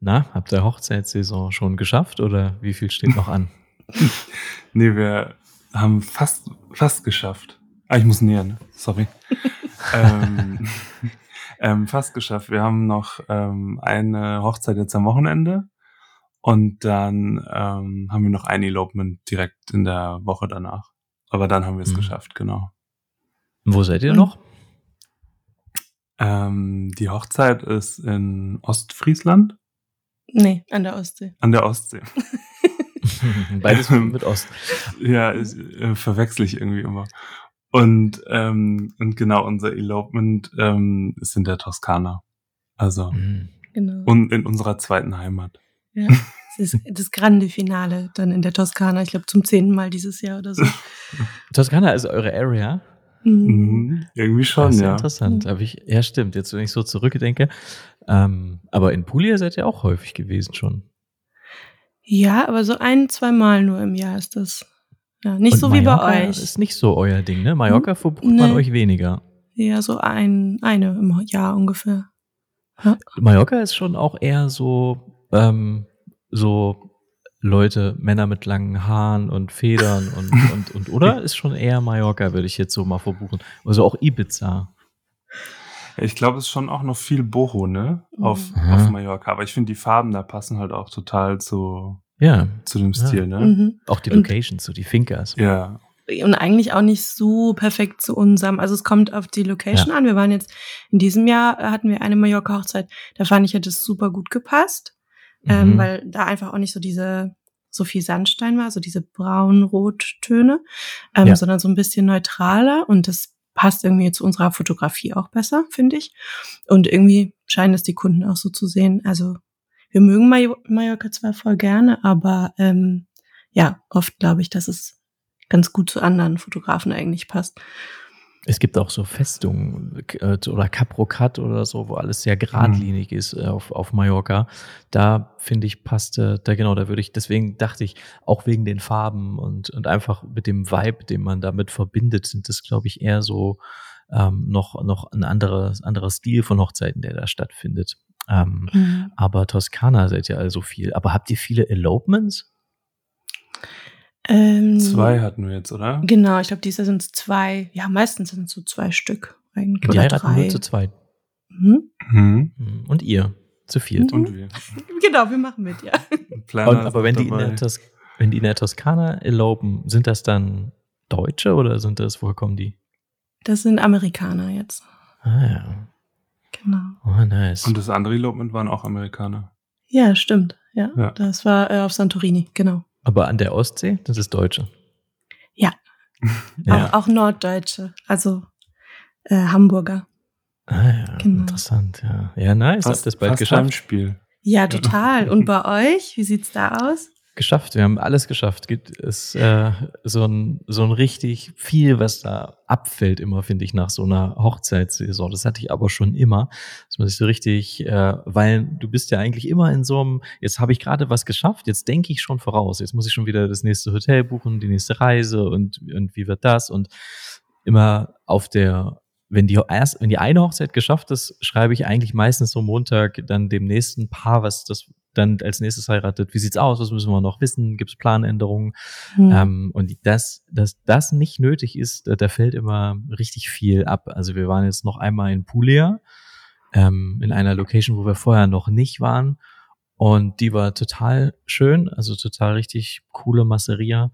Na, habt ihr Hochzeitssaison schon geschafft oder wie viel steht noch an? nee, wir haben fast, fast geschafft. Ah, ich muss näher, ne? Sorry. ähm, ähm, fast geschafft. Wir haben noch ähm, eine Hochzeit jetzt am Wochenende und dann ähm, haben wir noch ein Elopement direkt in der Woche danach. Aber dann haben wir es mhm. geschafft, genau. Wo seid ihr noch? Ähm, die Hochzeit ist in Ostfriesland. Nee, an der Ostsee. An der Ostsee. Beides mit Ost. Ja, ich, äh, verwechsel ich irgendwie immer. Und, ähm, und genau, unser Elopement ähm, ist in der Toskana. Also mhm. genau. und in unserer zweiten Heimat. Ja, das ist das grande Finale dann in der Toskana. Ich glaube zum zehnten Mal dieses Jahr oder so. Toskana ist eure Area? Mhm. mhm. Irgendwie schon, das ist ja. Interessant. Mhm. Aber ich, ja, stimmt. Jetzt, wenn ich so zurückdenke. Ähm, aber in Puglia seid ihr auch häufig gewesen schon. Ja, aber so ein, zwei Mal nur im Jahr ist das. Ja, nicht Und so Mallorca wie bei euch. ist nicht so euer Ding, ne? Mallorca hm? verbucht nee. man euch weniger. Ja, so ein, eine im Jahr ungefähr. Ja. Mallorca ist schon auch eher so, ähm, so Leute, Männer mit langen Haaren und Federn und, und, und, oder? Ist schon eher Mallorca, würde ich jetzt so mal verbuchen. Also auch Ibiza. Ich glaube, es ist schon auch noch viel Boho, ne? Auf, mhm. auf Mallorca. Aber ich finde, die Farben da passen halt auch total zu, ja. zu dem Stil, ja. ne? Mhm. Auch die Locations, so die Finkers. Ja. Und eigentlich auch nicht so perfekt zu unserem. Also es kommt auf die Location ja. an. Wir waren jetzt in diesem Jahr hatten wir eine Mallorca-Hochzeit. Da fand ich, hat es super gut gepasst. Ähm, mhm. Ähm, weil da einfach auch nicht so diese so viel Sandstein war, so diese braun-rot-Töne, ähm, ja. sondern so ein bisschen neutraler und das passt irgendwie zu unserer Fotografie auch besser, finde ich. Und irgendwie scheinen es die Kunden auch so zu sehen. Also wir mögen Mallorca zwar voll gerne, aber ähm, ja, oft glaube ich, dass es ganz gut zu anderen Fotografen eigentlich passt. Es gibt auch so Festungen äh, oder Caprocat oder so, wo alles sehr geradlinig mhm. ist äh, auf, auf Mallorca. Da finde ich passte, da genau, da würde ich, deswegen dachte ich, auch wegen den Farben und, und einfach mit dem Vibe, den man damit verbindet, sind das, glaube ich, eher so ähm, noch, noch ein anderes, anderer Stil von Hochzeiten, der da stattfindet. Ähm, mhm. Aber Toskana seid ihr also viel. Aber habt ihr viele Elopements? Ähm, zwei hatten wir jetzt, oder? Genau, ich glaube, dieses sind zwei. Ja, meistens sind es so zwei Stück eigentlich. Die heiraten drei. nur zu zweit. Mhm. Mhm. Und ihr zu viert. Und wir. genau, wir machen mit, ja. Und, aber wenn die, in der Tos wenn die in der Toskana elopen, sind das dann Deutsche oder sind das, woher kommen die? Das sind Amerikaner jetzt. Ah ja. Genau. Oh, nice. Und das andere Elopement waren auch Amerikaner. Ja, stimmt. Ja, ja. das war äh, auf Santorini, genau. Aber an der Ostsee, das ist Deutsche. Ja. ja. Auch, auch Norddeutsche, also äh, Hamburger. Ah ja, genau. interessant, ja. Ja, nice, fast, habt das bald geschafft. Spiel. Ja, total. Und bei euch, wie sieht's da aus? Geschafft. Wir haben alles geschafft. Gibt es äh, so ein so ein richtig viel, was da abfällt immer, finde ich, nach so einer Hochzeitssaison. Das hatte ich aber schon immer, dass man sich so richtig, äh, weil du bist ja eigentlich immer in so einem. Jetzt habe ich gerade was geschafft. Jetzt denke ich schon voraus. Jetzt muss ich schon wieder das nächste Hotel buchen, die nächste Reise und und wie wird das und immer auf der wenn die erst, wenn die eine Hochzeit geschafft ist, schreibe ich eigentlich meistens so Montag dann dem nächsten Paar, was das dann als nächstes heiratet, wie sieht's aus, was müssen wir noch wissen, gibt es Planänderungen? Hm. ähm, und dass, dass das nicht nötig ist, da, da, fällt immer richtig viel ab. Also wir waren jetzt noch einmal in Puglia, ähm, in einer Location, wo wir vorher noch nicht waren. Und die war total schön, also total richtig coole Masseria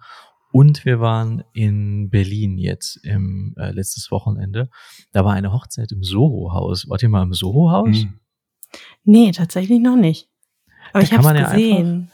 und wir waren in Berlin jetzt im äh, letztes Wochenende. Da war eine Hochzeit im Soho-Haus. Wart ihr mal im Soho-Haus? Hm. Nee, tatsächlich noch nicht. Aber da ich habe es ja gesehen.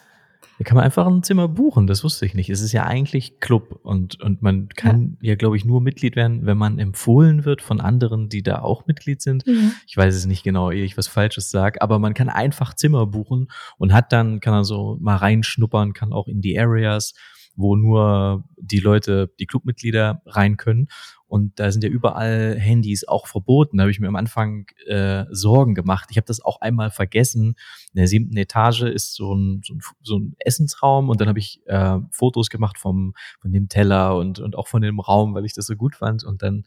da kann man einfach ein Zimmer buchen, das wusste ich nicht. Es ist ja eigentlich Club und, und man kann ja, ja glaube ich, nur Mitglied werden, wenn man empfohlen wird von anderen, die da auch Mitglied sind. Mhm. Ich weiß es nicht genau, ehe ich was Falsches sage, aber man kann einfach Zimmer buchen und hat dann, kann er so mal reinschnuppern, kann auch in die Areas, wo nur die Leute, die Clubmitglieder rein können. Und da sind ja überall Handys auch verboten. Da habe ich mir am Anfang äh, Sorgen gemacht. Ich habe das auch einmal vergessen. In der siebten Etage ist so ein, so ein, so ein Essensraum und dann habe ich äh, Fotos gemacht vom, von dem Teller und, und auch von dem Raum, weil ich das so gut fand. Und dann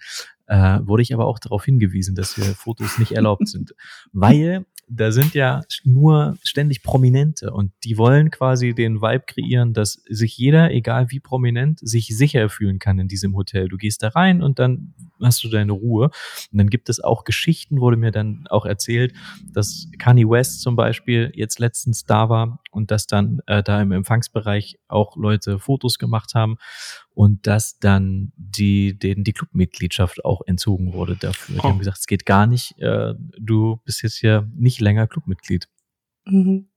äh, wurde ich aber auch darauf hingewiesen, dass hier Fotos nicht erlaubt sind. Weil da sind ja nur ständig Prominente und die wollen quasi den Vibe kreieren, dass sich jeder, egal wie prominent, sich sicher fühlen kann in diesem Hotel. Du gehst da rein und dann hast du deine Ruhe. Und dann gibt es auch Geschichten, wurde mir dann auch erzählt, dass Kanye West zum Beispiel jetzt letztens da war und dass dann äh, da im Empfangsbereich auch Leute Fotos gemacht haben und dass dann die, denen die Clubmitgliedschaft auch entzogen wurde dafür. Die haben oh. gesagt, es geht gar nicht, äh, du bist jetzt ja nicht länger Clubmitglied. Mhm.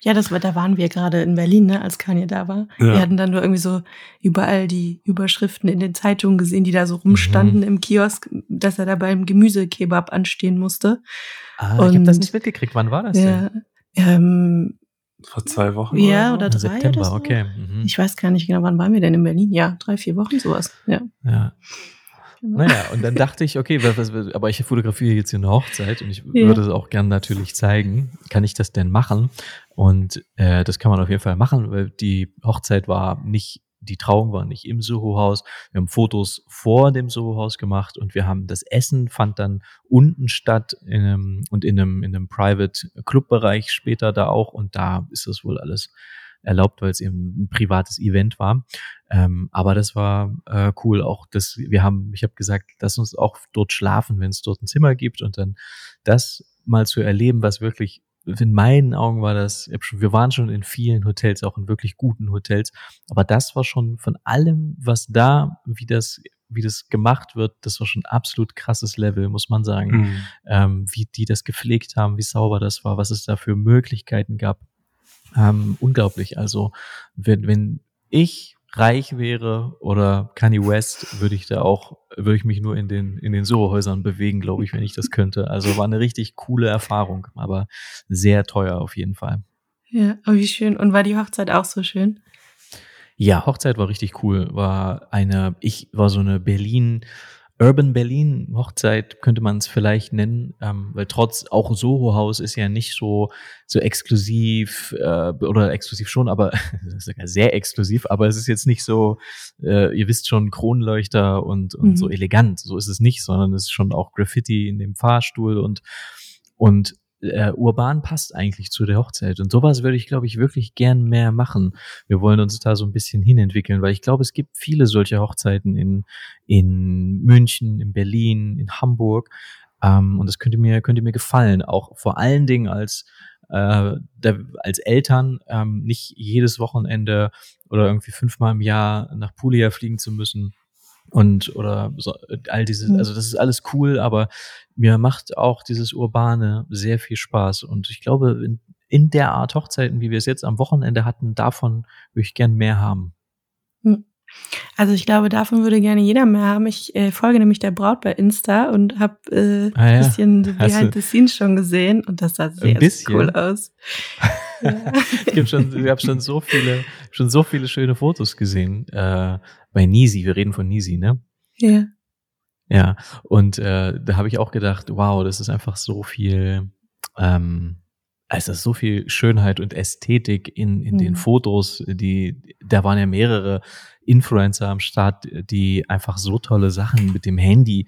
Ja, das war, da waren wir gerade in Berlin, ne, als Kanye da war. Ja. Wir hatten dann nur irgendwie so überall die Überschriften in den Zeitungen gesehen, die da so rumstanden mhm. im Kiosk, dass er da beim Gemüsekebab anstehen musste. Ah, Und, ich habe das nicht mitgekriegt. Wann war das ja, denn? Ähm, vor zwei Wochen? Ja, oder, oder drei September, oder so. okay. Mhm. Ich weiß gar nicht genau, wann waren wir denn in Berlin? Ja, drei, vier Wochen, sowas. Ja. ja. Genau. Naja, und dann dachte ich, okay, was, was, aber ich fotografiere jetzt hier eine Hochzeit und ich ja. würde es auch gern natürlich zeigen. Kann ich das denn machen? Und äh, das kann man auf jeden Fall machen, weil die Hochzeit war nicht die Trauung war nicht im Soho-Haus. Wir haben Fotos vor dem Soho-Haus gemacht und wir haben das Essen fand dann unten statt in einem, und in einem, in einem Private Club-Bereich später da auch und da ist das wohl alles erlaubt, weil es eben ein privates Event war. Ähm, aber das war äh, cool. Auch das, wir haben, ich habe gesagt, lass uns auch dort schlafen, wenn es dort ein Zimmer gibt und dann das mal zu erleben, was wirklich in meinen Augen war das, wir waren schon in vielen Hotels, auch in wirklich guten Hotels, aber das war schon von allem, was da, wie das, wie das gemacht wird, das war schon absolut krasses Level, muss man sagen. Mhm. Ähm, wie die das gepflegt haben, wie sauber das war, was es da für Möglichkeiten gab. Ähm, unglaublich. Also, wenn, wenn ich reich wäre oder Kanye West, würde ich da auch, würde ich mich nur in den, in den Soho-Häusern bewegen, glaube ich, wenn ich das könnte. Also war eine richtig coole Erfahrung, aber sehr teuer auf jeden Fall. Ja, oh, wie schön. Und war die Hochzeit auch so schön? Ja, Hochzeit war richtig cool. War eine, ich war so eine Berlin, Urban Berlin Hochzeit könnte man es vielleicht nennen, ähm, weil trotz auch Soho Haus ist ja nicht so so exklusiv äh, oder exklusiv schon, aber sogar sehr exklusiv, aber es ist jetzt nicht so, äh, ihr wisst schon Kronleuchter und und mhm. so elegant, so ist es nicht, sondern es ist schon auch Graffiti in dem Fahrstuhl und und äh, urban passt eigentlich zu der Hochzeit. Und sowas würde ich, glaube ich, wirklich gern mehr machen. Wir wollen uns da so ein bisschen hinentwickeln, weil ich glaube, es gibt viele solche Hochzeiten in, in München, in Berlin, in Hamburg. Ähm, und das könnte mir, könnte mir gefallen. Auch vor allen Dingen als, äh, der, als Eltern ähm, nicht jedes Wochenende oder irgendwie fünfmal im Jahr nach Puglia fliegen zu müssen und oder so, all dieses, mhm. also das ist alles cool, aber mir macht auch dieses Urbane sehr viel Spaß. Und ich glaube, in, in der Art Hochzeiten, wie wir es jetzt am Wochenende hatten, davon würde ich gern mehr haben. Hm. Also ich glaube, davon würde gerne jeder mehr haben. Ich äh, folge nämlich der Braut bei Insta und habe äh, ah, ja. bisschen so behind the scenes schon gesehen und das sah sehr cool aus. Ja. ich habe schon, ich habe schon so viele, schon so viele schöne Fotos gesehen äh, bei Nisi. Wir reden von Nisi, ne? Ja. Ja. Und äh, da habe ich auch gedacht, wow, das ist einfach so viel. Ähm, also so viel Schönheit und Ästhetik in, in mhm. den Fotos, die, da waren ja mehrere Influencer am Start, die einfach so tolle Sachen mit dem Handy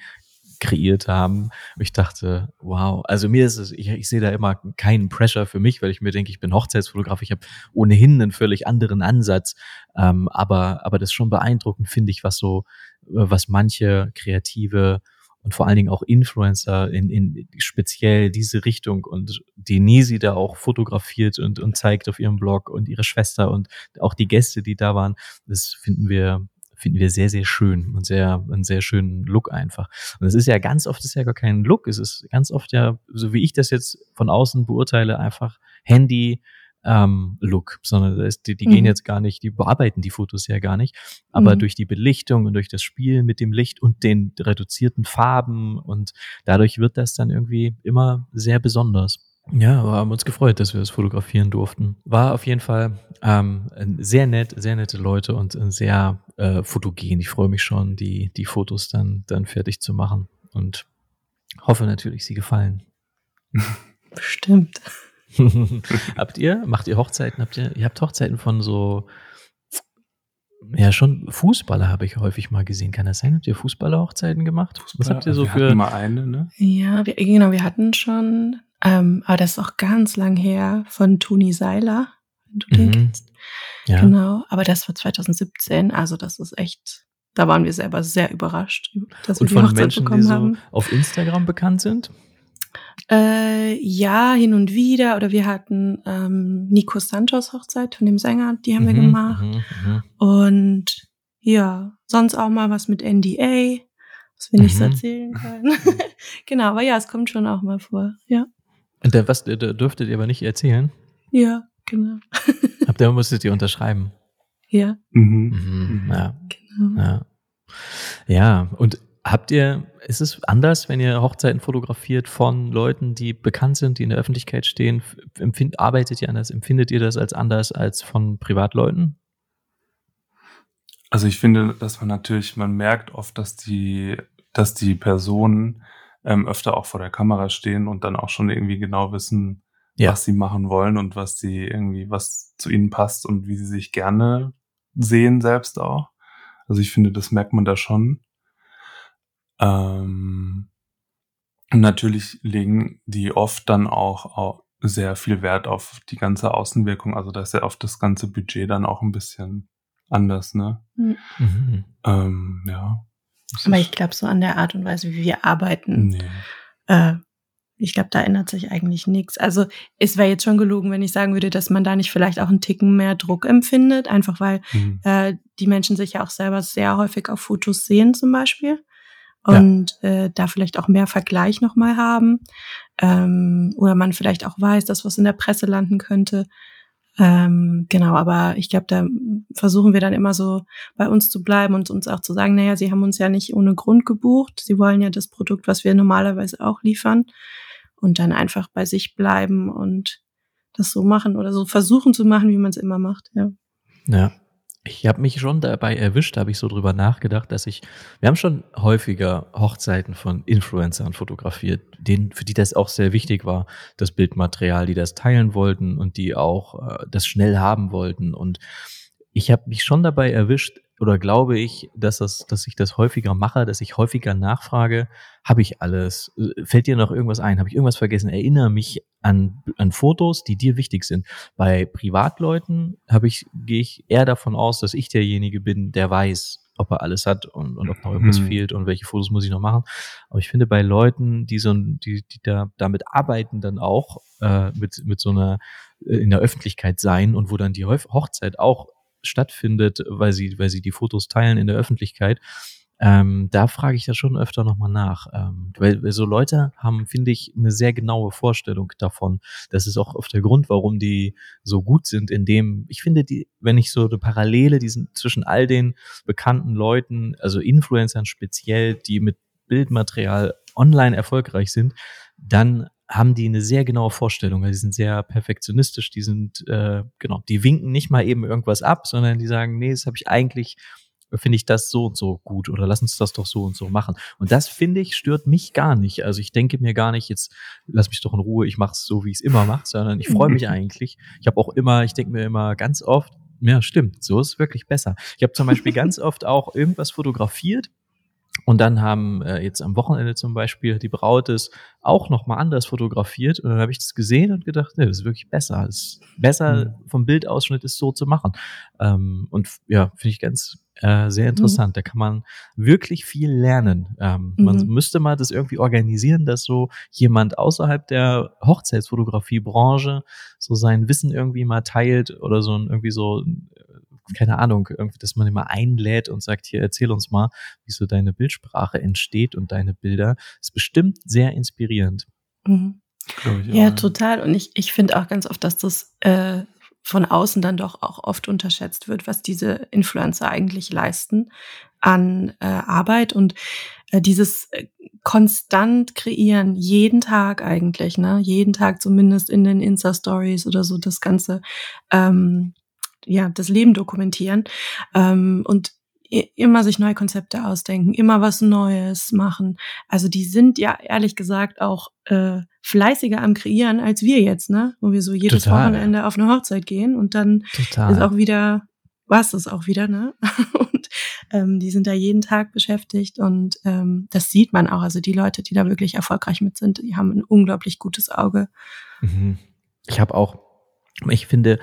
kreiert haben. Ich dachte, wow, also mir ist es, ich, ich sehe da immer keinen Pressure für mich, weil ich mir denke, ich bin Hochzeitsfotograf, ich habe ohnehin einen völlig anderen Ansatz. Ähm, aber, aber das ist schon beeindruckend, finde ich, was so, was manche kreative und vor allen Dingen auch Influencer in, in speziell diese Richtung und die Nisi da auch fotografiert und, und zeigt auf ihrem Blog und ihre Schwester und auch die Gäste, die da waren, das finden wir finden wir sehr, sehr schön und sehr, einen sehr schönen Look einfach. Und es ist ja ganz oft ist ja gar kein Look, es ist ganz oft ja, so wie ich das jetzt von außen beurteile, einfach Handy, ähm, Look, sondern ist, die, die mhm. gehen jetzt gar nicht, die bearbeiten die Fotos ja gar nicht, aber mhm. durch die Belichtung und durch das Spiel mit dem Licht und den reduzierten Farben und dadurch wird das dann irgendwie immer sehr besonders. Ja, wir haben uns gefreut, dass wir das fotografieren durften. War auf jeden Fall ähm, sehr nett, sehr nette Leute und sehr äh, fotogen. Ich freue mich schon, die, die Fotos dann, dann fertig zu machen und hoffe natürlich, sie gefallen. Bestimmt. habt ihr, macht ihr Hochzeiten? Habt ihr, ihr habt Hochzeiten von so, ja, schon Fußballer habe ich häufig mal gesehen. Kann das sein? Habt ihr Fußballer-Hochzeiten gemacht? Was habt ihr so wir für? Hatten mal eine, ne? Ja, wir, genau, wir hatten schon Ähm, aber das ist auch ganz lang her von Toni Seiler, wenn du den Mhm. kennst. Ja. Genau, aber das war 2017, also das ist echt, da waren wir selber sehr überrascht, dass wir Und die von Hochzeit Menschen, die bekommen so haben. auf Instagram bekannt sind? Äh, ja, hin und wieder. Oder wir hatten ähm, Nico Santos Hochzeit von dem Sänger, die haben wir Mhm, gemacht. mhm, mhm. Und ja, sonst auch mal was mit NDA, was wir nicht so Mhm. erzählen können. genau, aber ja, es kommt schon auch mal vor. Ja, Und der, was der dürftet ihr aber nicht erzählen? ja, genau. Habt ihr musstet ihr unterschreiben? Ja, Mhm. Mhm. Mhm. Ja, genau. ja. Ja, und habt ihr, ist es anders, wenn ihr Hochzeiten fotografiert von Leuten, die bekannt sind, die in der Öffentlichkeit stehen? Empfind, arbeitet ihr anders? Empfindet ihr das als anders als von Privatleuten? Also ich finde, dass man natürlich, man merkt oft, dass die, dass die Personen ähm, öfter auch vor der Kamera stehen und dann auch schon irgendwie genau wissen, Ja. was sie machen wollen und was sie irgendwie, was zu ihnen passt und wie sie sich gerne sehen selbst auch. Also ich finde, das merkt man da schon. Ähm, und natürlich legen die oft dann auch, auch sehr viel Wert auf die ganze Außenwirkung. Also da ist ja oft das ganze Budget dann auch ein bisschen anders, ne? Mhm. Ähm, ja. Aber ich glaube, so an der Art und Weise, wie wir arbeiten, Nee. äh, ich glaube, da ändert sich eigentlich nichts. Also es wäre jetzt schon gelogen, wenn ich sagen würde, dass man da nicht vielleicht auch einen Ticken mehr Druck empfindet, einfach weil Mhm. äh, die Menschen sich ja auch selber sehr häufig auf Fotos sehen zum Beispiel Ja. und äh, da vielleicht auch mehr Vergleich nochmal haben ähm, oder man vielleicht auch weiß, dass was in der Presse landen könnte. Ähm, genau, aber ich glaube, da versuchen wir dann immer so bei uns zu bleiben und uns auch zu sagen, naja, sie haben uns ja nicht ohne Grund gebucht. Sie wollen ja das Produkt, was wir normalerweise auch liefern und dann einfach bei sich bleiben und das so machen oder so versuchen zu machen, wie man es immer macht, ja. Ja. Ich habe mich schon dabei erwischt, habe ich so drüber nachgedacht, dass ich, wir haben schon häufiger Hochzeiten von Influencern fotografiert, denen, für die das auch sehr wichtig war, das Bildmaterial, die das teilen wollten und die auch äh, das schnell haben wollten. Und ich habe mich schon dabei erwischt, oder glaube ich, dass das, dass ich das häufiger mache, dass ich häufiger nachfrage, habe ich alles? Äh, Fällt dir noch irgendwas ein? Habe ich irgendwas vergessen? Erinnere mich an, an Fotos, die dir wichtig sind. Bei Privatleuten habe ich, gehe ich eher davon aus, dass ich derjenige bin, der weiß, ob er alles hat und, und ob noch irgendwas Mhm. fehlt und welche Fotos muss ich noch machen. Aber ich finde bei Leuten, die so ein- die, die da damit arbeiten, dann auch äh, mit, mit so einer äh, in der Öffentlichkeit sein und wo dann die Hochzeit auch stattfindet, weil sie, weil sie die Fotos teilen in der Öffentlichkeit, ähm, da frage ich ja schon öfter nochmal nach. Ähm, weil, weil so Leute haben, finde ich, eine sehr genaue Vorstellung davon. Das ist auch oft der Grund, warum die so gut sind, in dem, ich finde, die, wenn ich so eine Parallele diesen, zwischen all den bekannten Leuten, also Influencern speziell, die mit Bildmaterial online erfolgreich sind, dann haben die eine sehr genaue Vorstellung. Die sind sehr perfektionistisch, die sind, äh, genau, die winken nicht mal eben irgendwas ab, sondern die sagen, nee, das habe ich eigentlich, finde ich das so und so gut oder lass uns das doch so und so machen. Und das, finde ich, stört mich gar nicht. Also ich denke mir gar nicht, jetzt lass mich doch in Ruhe, ich mache es so, wie ich es immer mache, sondern ich freue mich eigentlich. Ich habe auch immer, ich denke mir immer ganz oft, ja, stimmt, so ist es wirklich besser. Ich habe zum Beispiel ganz oft auch irgendwas fotografiert und dann haben äh, jetzt am Wochenende zum Beispiel die Braut es auch nochmal anders fotografiert. Und dann habe ich das gesehen und gedacht, nee, das ist wirklich besser. Das ist besser vom Bildausschnitt ist so zu machen. Ähm, und ja, finde ich ganz äh, sehr interessant. Da kann man wirklich viel lernen. Ähm, Man Mhm. müsste mal das irgendwie organisieren, dass so jemand außerhalb der Hochzeitsfotografiebranche so sein Wissen irgendwie mal teilt oder so ein, irgendwie so äh, keine Ahnung, irgendwie, dass man immer einlädt und sagt, hier, erzähl uns mal, wie so deine Bildsprache entsteht und deine Bilder. Ist bestimmt sehr inspirierend. Mhm. Ich Ja, total. Und ich, ich finde auch ganz oft, dass das äh, von außen dann doch auch oft unterschätzt wird, was diese Influencer eigentlich leisten an äh, Arbeit und äh, dieses äh, konstant kreieren, jeden Tag eigentlich, ne? Jeden Tag zumindest in den Insta-Stories oder so das Ganze, ähm, ja, das Leben dokumentieren ähm, und immer sich neue Konzepte ausdenken, immer was Neues machen. Also die sind ja ehrlich gesagt auch äh, fleißiger am Kreieren als wir jetzt, ne? Wo wir so jedes Total. Wochenende auf eine Hochzeit gehen und dann Total. ist auch wieder, es das auch wieder, ne? Und Ähm, die sind da jeden Tag beschäftigt und ähm, das sieht man auch. Also die Leute, die da wirklich erfolgreich mit sind, die haben ein unglaublich gutes Auge. Mhm. Ich habe auch, ich finde,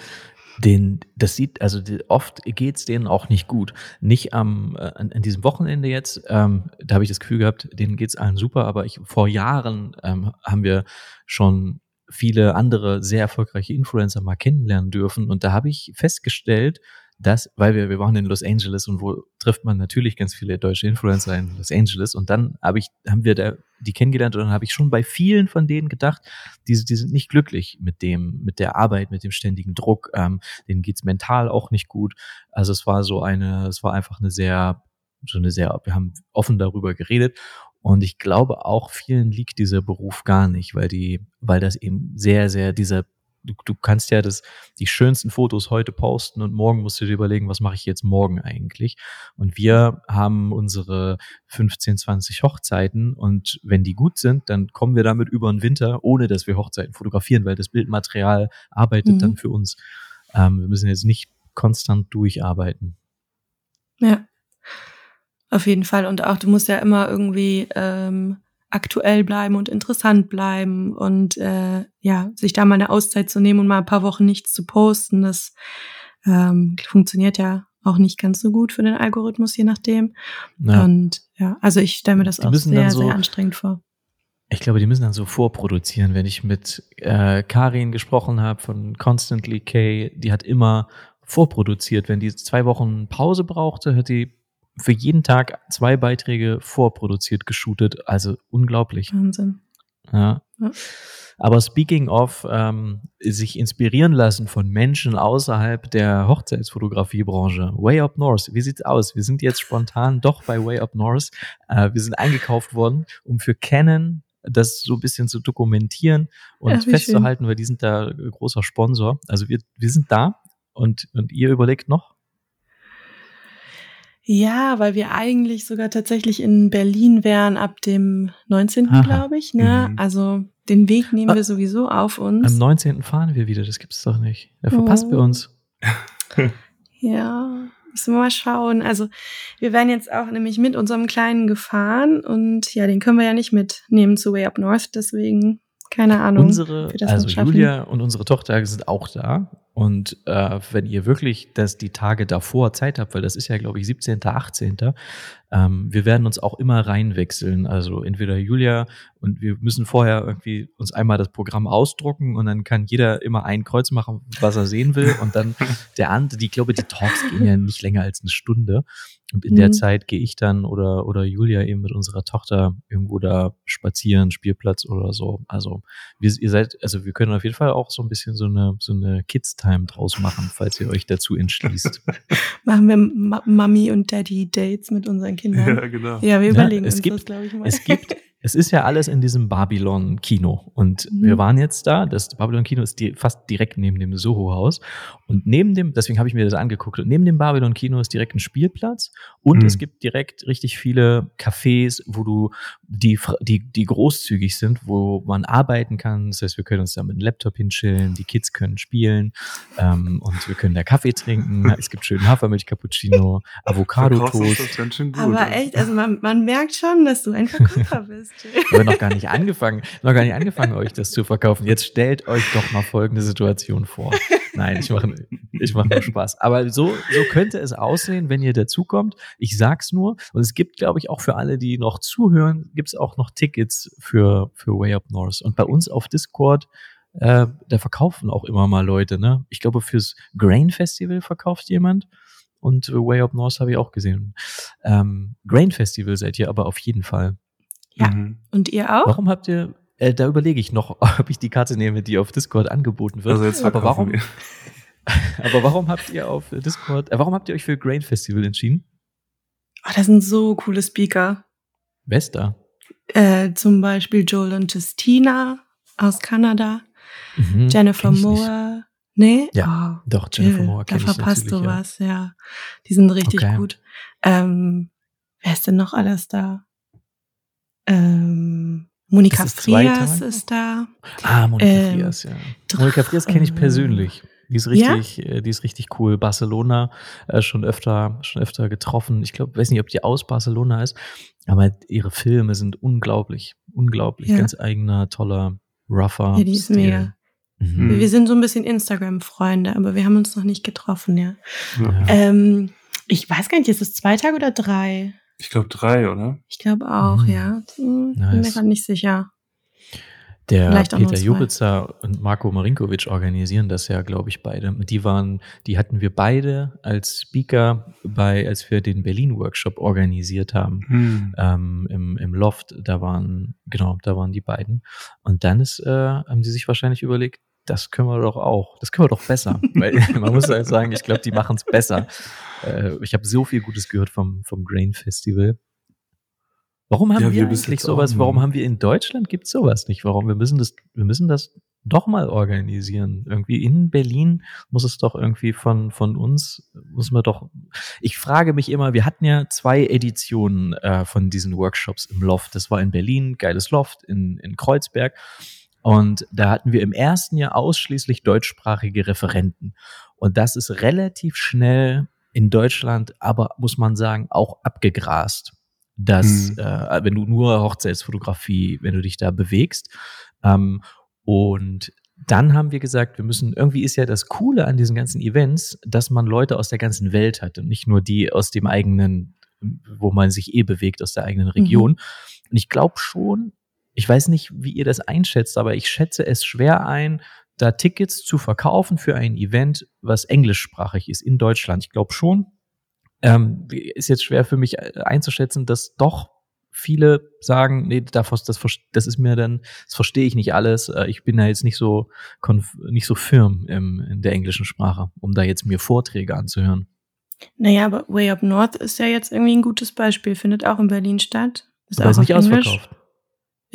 den, das sieht, also die, oft geht's denen auch nicht gut. Nicht am, äh, an, an diesem Wochenende jetzt, ähm, da habe ich das Gefühl gehabt, denen geht's allen super, aber ich vor Jahren ähm, haben wir schon viele andere sehr erfolgreiche Influencer mal kennenlernen dürfen und da habe ich festgestellt, dass, weil wir, wir waren in Los Angeles und wo trifft man natürlich ganz viele deutsche Influencer in Los Angeles. Und dann habe ich, haben wir da die kennengelernt und dann habe ich schon bei vielen von denen gedacht, die, die sind nicht glücklich mit dem, mit der Arbeit, mit dem ständigen Druck, ähm, denen geht's mental auch nicht gut. Also es war so eine, es war einfach eine sehr, so eine sehr, wir haben offen darüber geredet. Und ich glaube auch vielen liegt dieser Beruf gar nicht, weil die, weil das eben sehr, sehr dieser du, du kannst ja das, die schönsten Fotos heute posten und morgen musst du dir überlegen, was mache ich jetzt morgen eigentlich? Und wir haben unsere 15, 20 Hochzeiten und wenn die gut sind, dann kommen wir damit über den Winter, ohne dass wir Hochzeiten fotografieren, weil das Bildmaterial arbeitet mhm. dann für uns. Ähm, wir müssen jetzt nicht konstant durcharbeiten. Ja. Auf jeden Fall. Und auch, du musst ja immer irgendwie ähm, aktuell bleiben und interessant bleiben und äh, ja, sich da mal eine Auszeit zu nehmen und mal ein paar Wochen nichts zu posten, das ähm, funktioniert ja auch nicht ganz so gut für den Algorithmus, je nachdem. Ja. Und ja, also ich stelle mir das die auch sehr, so, sehr anstrengend vor. Ich glaube, die müssen dann so vorproduzieren. Wenn ich mit äh, Karin gesprochen habe von Constantly K, die hat immer vorproduziert. Wenn die zwei Wochen Pause brauchte, hat die für jeden Tag zwei Beiträge vorproduziert, geshootet. Also unglaublich. Wahnsinn. Ja. ja. Aber speaking of, ähm, sich inspirieren lassen von Menschen außerhalb der Hochzeitsfotografiebranche. Way Up North, wie sieht's aus? Wir sind jetzt spontan doch bei Way Up North. Äh, wir sind eingekauft worden, um für Canon das so ein bisschen zu dokumentieren und ja, festzuhalten, schön. weil die sind da großer Sponsor. Also wir, wir sind da und, und ihr überlegt noch? Ja, weil wir eigentlich sogar tatsächlich in Berlin wären ab dem 19. glaube ich. Ne? Mhm. Also den Weg nehmen wir sowieso auf uns. Am 19. fahren wir wieder, das gibt's doch nicht. Da verpasst oh. wir uns. ja, müssen wir mal schauen. Also wir werden jetzt auch nämlich mit unserem Kleinen gefahren und ja, den können wir ja nicht mitnehmen zu Way Up North, deswegen keine Ahnung. Unsere, also Julia und unsere Tochter sind auch da und äh, wenn ihr wirklich das die Tage davor Zeit habt, weil das ist ja, glaube ich, 17., 18., ähm, wir werden uns auch immer reinwechseln. Also entweder Julia und wir müssen vorher irgendwie uns einmal das Programm ausdrucken und dann kann jeder immer ein Kreuz machen, was er sehen will. Und dann der andere, die glaube, die Talks gehen ja nicht länger als eine Stunde. Und in mhm. der Zeit gehe ich dann oder, oder Julia eben mit unserer Tochter irgendwo da spazieren, Spielplatz oder so. Also wir, ihr seid, also wir können auf jeden Fall auch so ein bisschen so eine, so eine Kids Time draus machen, falls ihr euch dazu entschließt. machen wir Ma Mami und Daddy Dates mit unseren Kindern. Ja, genau. Ja, wir überlegen ja, uns gibt, das, glaube ich mal. Es gibt, es ist ja alles in diesem Babylon-Kino. Und mhm. wir waren jetzt da. Das Babylon-Kino ist die, fast direkt neben dem Soho-Haus. Und neben dem, deswegen habe ich mir das angeguckt, und neben dem Babylon-Kino ist direkt ein Spielplatz. Und mhm. es gibt direkt richtig viele Cafés, wo du, die, die, die großzügig sind, wo man arbeiten kann. Das heißt, wir können uns da mit einem Laptop hinschillen, die Kids können spielen ähm, und wir können da Kaffee trinken. Es gibt schönen Hafermilch-Cappuccino, Avocado-Toast. Aber echt, also man, man merkt schon, dass du ein Verkäufer bist. Haben noch gar nicht angefangen, noch gar nicht angefangen, euch das zu verkaufen. Jetzt stellt euch doch mal folgende Situation vor. Nein, ich mache ich mach nur Spaß. Aber so, so könnte es aussehen, wenn ihr dazukommt. Ich sag's nur. Und es gibt, glaube ich, auch für alle, die noch zuhören, gibt's auch noch Tickets für, für Way Up North. Und bei uns auf Discord, äh, da verkaufen auch immer mal Leute, ne? Ich glaube, fürs Grain Festival verkauft jemand. Und Way Up North habe ich auch gesehen. Ähm, Grain Festival seid ihr aber auf jeden Fall. Ja. Mhm. Und ihr auch? Warum habt ihr, äh, da überlege ich noch, ob ich die Karte nehme, die auf Discord angeboten wird. Also jetzt aber warum, aber warum habt ihr auf Discord, äh, warum habt ihr euch für Grain Festival entschieden? Oh, das sind so coole Speaker. Wer ist da? Äh, zum Beispiel Joel und Justina aus Kanada, mhm, Jennifer Moore. Nee? Ja, oh, doch, Jennifer Moore Da verpasst du was, ja. ja. Die sind richtig okay. gut. Ähm, wer ist denn noch alles da? Ähm, Monika ist Frias ist da. Ah, Monika ähm, Frias, ja. Monika Frias kenne ich persönlich. Die ist richtig, ja? Äh, die ist richtig cool. Barcelona äh, schon öfter, schon öfter getroffen. Ich glaube, weiß nicht, ob die aus Barcelona ist, aber ihre Filme sind unglaublich, unglaublich, ja. ganz eigener, toller, rougher. Ja, die ist mega. Mhm. Wir sind so ein bisschen Instagram-Freunde, aber wir haben uns noch nicht getroffen, ja. ja. Ähm, ich weiß gar nicht, ist es zwei Tage oder drei? Ich glaube drei, oder? Ich glaube auch, mhm. ja. Hm, nice. Bin mir gerade nicht sicher. Der Peter Jubitzer und Marco Marinkovic organisieren das ja, glaube ich, beide. Die waren, die hatten wir beide als Speaker bei, als wir den Berlin-Workshop organisiert haben, hm. ähm, im, im Loft. Da waren, genau, da waren die beiden. Und dann ist, äh, haben sie sich wahrscheinlich überlegt, das können wir doch auch, das können wir doch besser. Weil man muss halt sagen, ich glaube, die machen es besser. Äh, ich habe so viel Gutes gehört vom, vom Grain Festival. Warum haben ja, wir, wir eigentlich sowas? Warum haben wir in Deutschland gibt sowas nicht? Warum? Wir müssen das, wir müssen das doch mal organisieren. Irgendwie in Berlin muss es doch irgendwie von, von uns, muss man doch. Ich frage mich immer, wir hatten ja zwei Editionen äh, von diesen Workshops im Loft. Das war in Berlin, geiles Loft, in, in Kreuzberg. Und da hatten wir im ersten Jahr ausschließlich deutschsprachige Referenten. Und das ist relativ schnell in Deutschland, aber muss man sagen, auch abgegrast dass mhm. äh, wenn du nur Hochzeitsfotografie, wenn du dich da bewegst. Ähm, und dann haben wir gesagt, wir müssen, irgendwie ist ja das Coole an diesen ganzen Events, dass man Leute aus der ganzen Welt hat und nicht nur die aus dem eigenen, wo man sich eh bewegt, aus der eigenen Region. Mhm. Und ich glaube schon, ich weiß nicht, wie ihr das einschätzt, aber ich schätze es schwer ein, da Tickets zu verkaufen für ein Event, was englischsprachig ist in Deutschland. Ich glaube schon, ähm, ist jetzt schwer für mich äh, einzuschätzen, dass doch viele sagen, nee, das, das, das ist mir dann, das verstehe ich nicht alles. Äh, ich bin da jetzt nicht so nicht so firm im, in der englischen Sprache, um da jetzt mir Vorträge anzuhören. Naja, aber Way Up North ist ja jetzt irgendwie ein gutes Beispiel, findet auch in Berlin statt. Ist aber auch ist nicht Englisch. ausverkauft.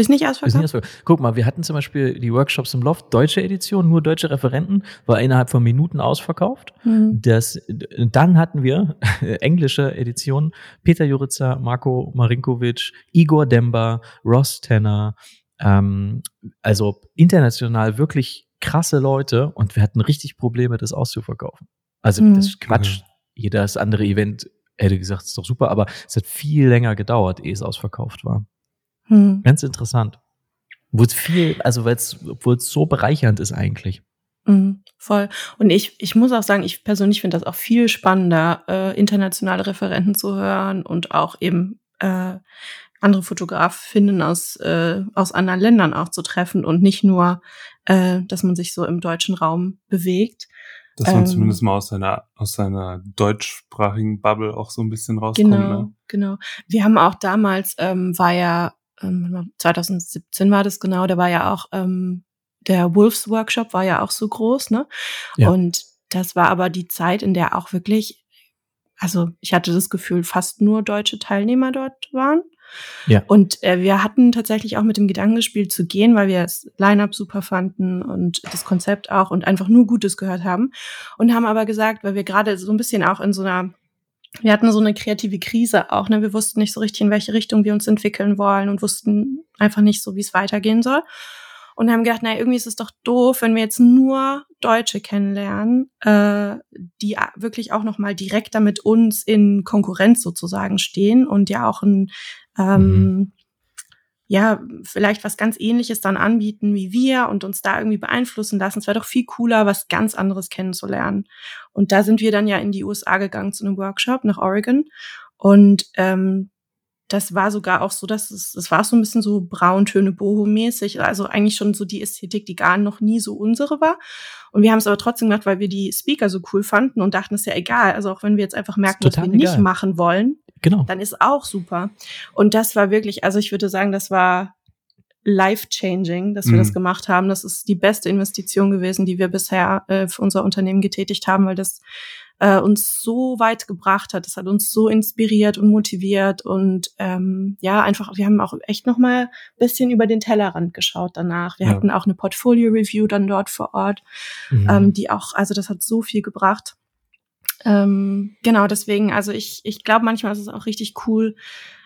Ist nicht ausverkauft? Ist nicht ausverkauft. Guck mal, wir hatten zum Beispiel die Workshops im Loft, deutsche Edition, nur deutsche Referenten, war innerhalb von Minuten ausverkauft. Mhm. Das, dann hatten wir englische Edition, Peter Juritzer, Marco Marinkovic, Igor Demba, Ross Tanner, ähm, also international wirklich krasse Leute und wir hatten richtig Probleme, das auszuverkaufen. Also mhm. das ist Quatsch. Jedes andere Event hätte gesagt, ist doch super, aber es hat viel länger gedauert, ehe es ausverkauft war. Hm. Ganz interessant. Wo es viel, also weil es so bereichernd ist eigentlich. Mhm, voll. Und ich, ich muss auch sagen, ich persönlich finde das auch viel spannender, äh, internationale Referenten zu hören und auch eben äh, andere Fotografinnen aus, äh, aus anderen Ländern auch zu treffen und nicht nur, äh, dass man sich so im deutschen Raum bewegt. Dass man ähm, zumindest mal aus seiner, aus seiner deutschsprachigen Bubble auch so ein bisschen rauskommt. Genau, ne? genau. Wir haben auch damals, ähm, war ja 2017 ähm, war das genau, da war ja auch ähm, der Wolves Workshop war ja auch so groß, ne? Ja. Und das war aber die Zeit, in der auch wirklich, also ich hatte das Gefühl, fast nur deutsche Teilnehmer dort waren. Ja. Und äh, wir hatten tatsächlich auch mit dem Gedanken gespielt zu gehen, weil wir das Line-up super fanden und das Konzept auch und einfach nur Gutes gehört haben. Und haben aber gesagt, weil wir gerade so ein bisschen auch in so einer wir hatten so eine kreative Krise auch, ne? Wir wussten nicht so richtig, in welche Richtung wir uns entwickeln wollen und wussten einfach nicht so, wie es weitergehen soll. Und haben gedacht, naja, irgendwie ist es doch doof, wenn wir jetzt nur Deutsche kennenlernen, äh, die wirklich auch nochmal direkter mit uns in Konkurrenz sozusagen stehen und ja auch ein ähm, mhm ja, vielleicht was ganz ähnliches dann anbieten wie wir und uns da irgendwie beeinflussen lassen. Es wäre doch viel cooler, was ganz anderes kennenzulernen. Und da sind wir dann ja in die USA gegangen zu einem Workshop nach Oregon. Und ähm, das war sogar auch so, dass es, es war so ein bisschen so Brauntöne Boho-mäßig, also eigentlich schon so die Ästhetik, die gar noch nie so unsere war. Und wir haben es aber trotzdem gemacht, weil wir die Speaker so cool fanden und dachten, es ist ja egal. Also auch wenn wir jetzt einfach merken, was wir egal. nicht machen wollen, genau. dann ist auch super. Und das war wirklich, also ich würde sagen, das war life-changing, dass wir mhm. das gemacht haben. Das ist die beste Investition gewesen, die wir bisher äh, für unser Unternehmen getätigt haben, weil das äh, uns so weit gebracht hat. Das hat uns so inspiriert und motiviert und ähm, ja, einfach, wir haben auch echt noch mal bisschen über den Tellerrand geschaut danach. Wir ja. hatten auch eine Portfolio-Review dann dort vor Ort, mhm. ähm, die auch, also das hat so viel gebracht. Ähm, genau, deswegen, also ich, ich glaube, manchmal ist es auch richtig cool,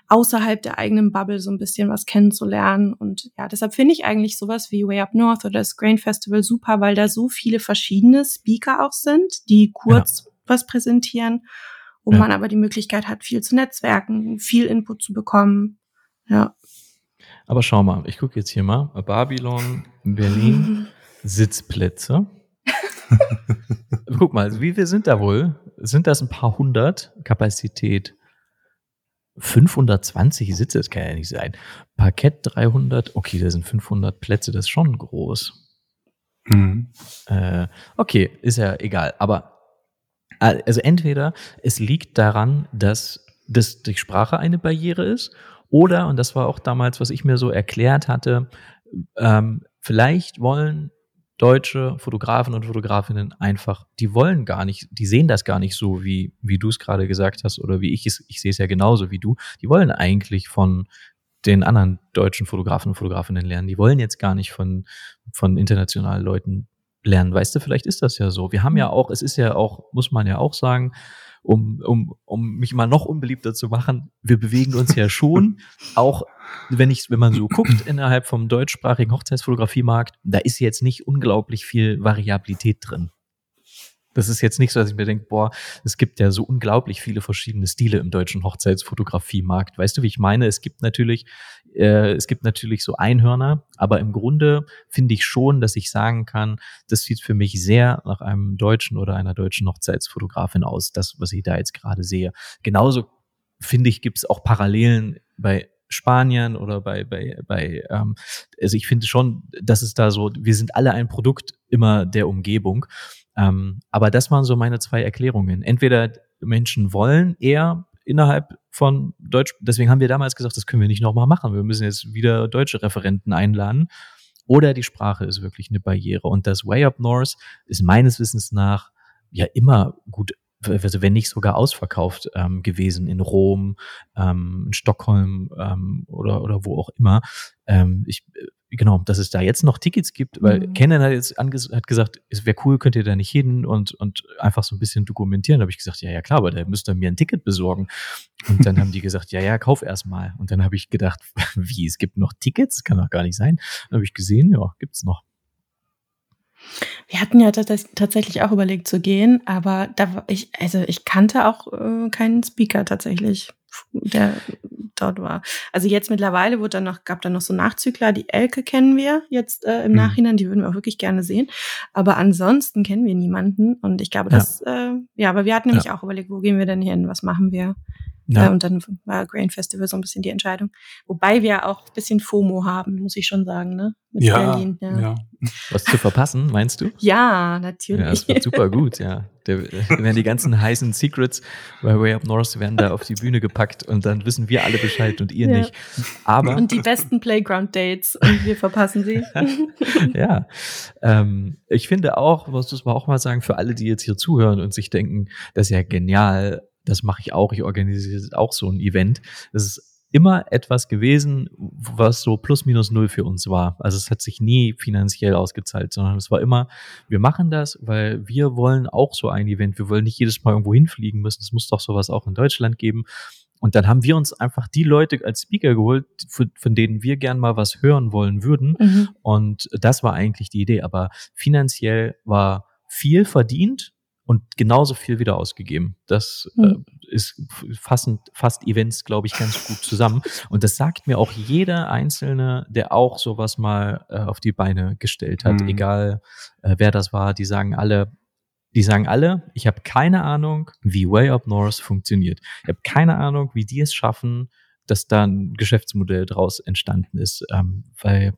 außerhalb der eigenen Bubble so ein bisschen was kennenzulernen. Und ja, deshalb finde ich eigentlich sowas wie Way Up North oder das Grain Festival super, weil da so viele verschiedene Speaker auch sind, die kurz ja. Was präsentieren, wo ja. man aber die Möglichkeit hat, viel zu netzwerken, viel Input zu bekommen. Ja. Aber schau mal, ich gucke jetzt hier mal. Babylon, Berlin, Sitzplätze. Guck mal, wie viel sind da wohl? Sind das ein paar hundert Kapazität? 520 Sitze, das kann ja nicht sein. Parkett 300, okay, da sind 500 Plätze, das ist schon groß. Mhm. Äh, okay, ist ja egal. Aber also entweder es liegt daran, dass das die Sprache eine Barriere ist, oder, und das war auch damals, was ich mir so erklärt hatte, ähm, vielleicht wollen deutsche Fotografen und Fotografinnen einfach, die wollen gar nicht, die sehen das gar nicht so, wie, wie du es gerade gesagt hast oder wie ich es, ich sehe es ja genauso wie du. Die wollen eigentlich von den anderen deutschen Fotografen und Fotografinnen lernen. Die wollen jetzt gar nicht von, von internationalen Leuten lernen. Weißt du, vielleicht ist das ja so. Wir haben ja auch, es ist ja auch, muss man ja auch sagen, um, um, um mich mal noch unbeliebter zu machen, wir bewegen uns ja schon, auch wenn ich, wenn man so guckt innerhalb vom deutschsprachigen Hochzeitsfotografiemarkt, da ist jetzt nicht unglaublich viel Variabilität drin. Das ist jetzt nicht so, dass ich mir denke, boah, es gibt ja so unglaublich viele verschiedene Stile im deutschen Hochzeitsfotografiemarkt. Weißt du, wie ich meine? Es gibt natürlich, äh, es gibt natürlich so Einhörner, aber im Grunde finde ich schon, dass ich sagen kann, das sieht für mich sehr nach einem deutschen oder einer deutschen Hochzeitsfotografin aus, das, was ich da jetzt gerade sehe. Genauso finde ich, gibt es auch Parallelen bei Spanien oder bei, bei, bei ähm, also ich finde schon, dass es da so, wir sind alle ein Produkt immer der Umgebung. Ähm, aber das waren so meine zwei Erklärungen. Entweder Menschen wollen eher innerhalb von Deutsch, deswegen haben wir damals gesagt, das können wir nicht nochmal machen. Wir müssen jetzt wieder deutsche Referenten einladen. Oder die Sprache ist wirklich eine Barriere. Und das Way Up North ist meines Wissens nach ja immer gut also wenn nicht sogar ausverkauft ähm, gewesen in Rom, ähm, in Stockholm ähm, oder, oder wo auch immer. Ähm, ich, äh, genau, dass es da jetzt noch Tickets gibt, weil mhm. Canon hat jetzt hat gesagt, es wäre cool, könnt ihr da nicht hin und, und einfach so ein bisschen dokumentieren. Da habe ich gesagt, ja, ja, klar, aber da müsst ihr mir ein Ticket besorgen. Und dann haben die gesagt, ja, ja, kauf erst mal. Und dann habe ich gedacht, wie, es gibt noch Tickets? Kann doch gar nicht sein. Dann habe ich gesehen, ja, gibt's noch. Wir hatten ja tatsächlich auch überlegt zu gehen, aber da war ich, also ich kannte auch äh, keinen Speaker tatsächlich, der dort war. Also jetzt mittlerweile wurde dann noch, gab dann noch so Nachzügler, die Elke kennen wir jetzt äh, im mhm. Nachhinein, die würden wir auch wirklich gerne sehen. Aber ansonsten kennen wir niemanden und ich glaube, das, ja, äh, ja aber wir hatten nämlich ja. auch überlegt, wo gehen wir denn hin, was machen wir? Ja. Äh, und dann war Grain Festival so ein bisschen die Entscheidung. Wobei wir auch ein bisschen FOMO haben, muss ich schon sagen, ne? Mit ja, Berlin. Ja. ja. Was zu verpassen, meinst du? Ja, natürlich. Ja, das wird super gut, ja. Der, werden die ganzen heißen Secrets bei Way Up North werden da auf die Bühne gepackt und dann wissen wir alle Bescheid und ihr ja. nicht. Aber und die besten Playground Dates und wir verpassen sie. ja, ähm, ich finde auch, was muss man auch mal sagen, für alle, die jetzt hier zuhören und sich denken, das ist ja genial, das mache ich auch, ich organisiere auch so ein Event. Das ist immer etwas gewesen, was so plus minus null für uns war. Also es hat sich nie finanziell ausgezahlt, sondern es war immer, wir machen das, weil wir wollen auch so ein Event. Wir wollen nicht jedes Mal irgendwo hinfliegen müssen. Es muss doch sowas auch in Deutschland geben. Und dann haben wir uns einfach die Leute als Speaker geholt, von, denen wir gern mal was hören wollen würden. Mhm. Und das war eigentlich die Idee. Aber finanziell war viel verdient und genauso viel wieder ausgegeben. Das äh, hm. ist fassend, fast Events, glaube ich, ganz gut zusammen. Und das sagt mir auch jeder Einzelne, der auch sowas mal äh, auf die Beine gestellt hat, mhm. egal äh, wer das war, die sagen alle, die sagen alle, ich habe keine Ahnung, wie Way Up North funktioniert. Ich habe keine Ahnung, wie die es schaffen, dass da ein Geschäftsmodell draus entstanden ist. Ähm, weil,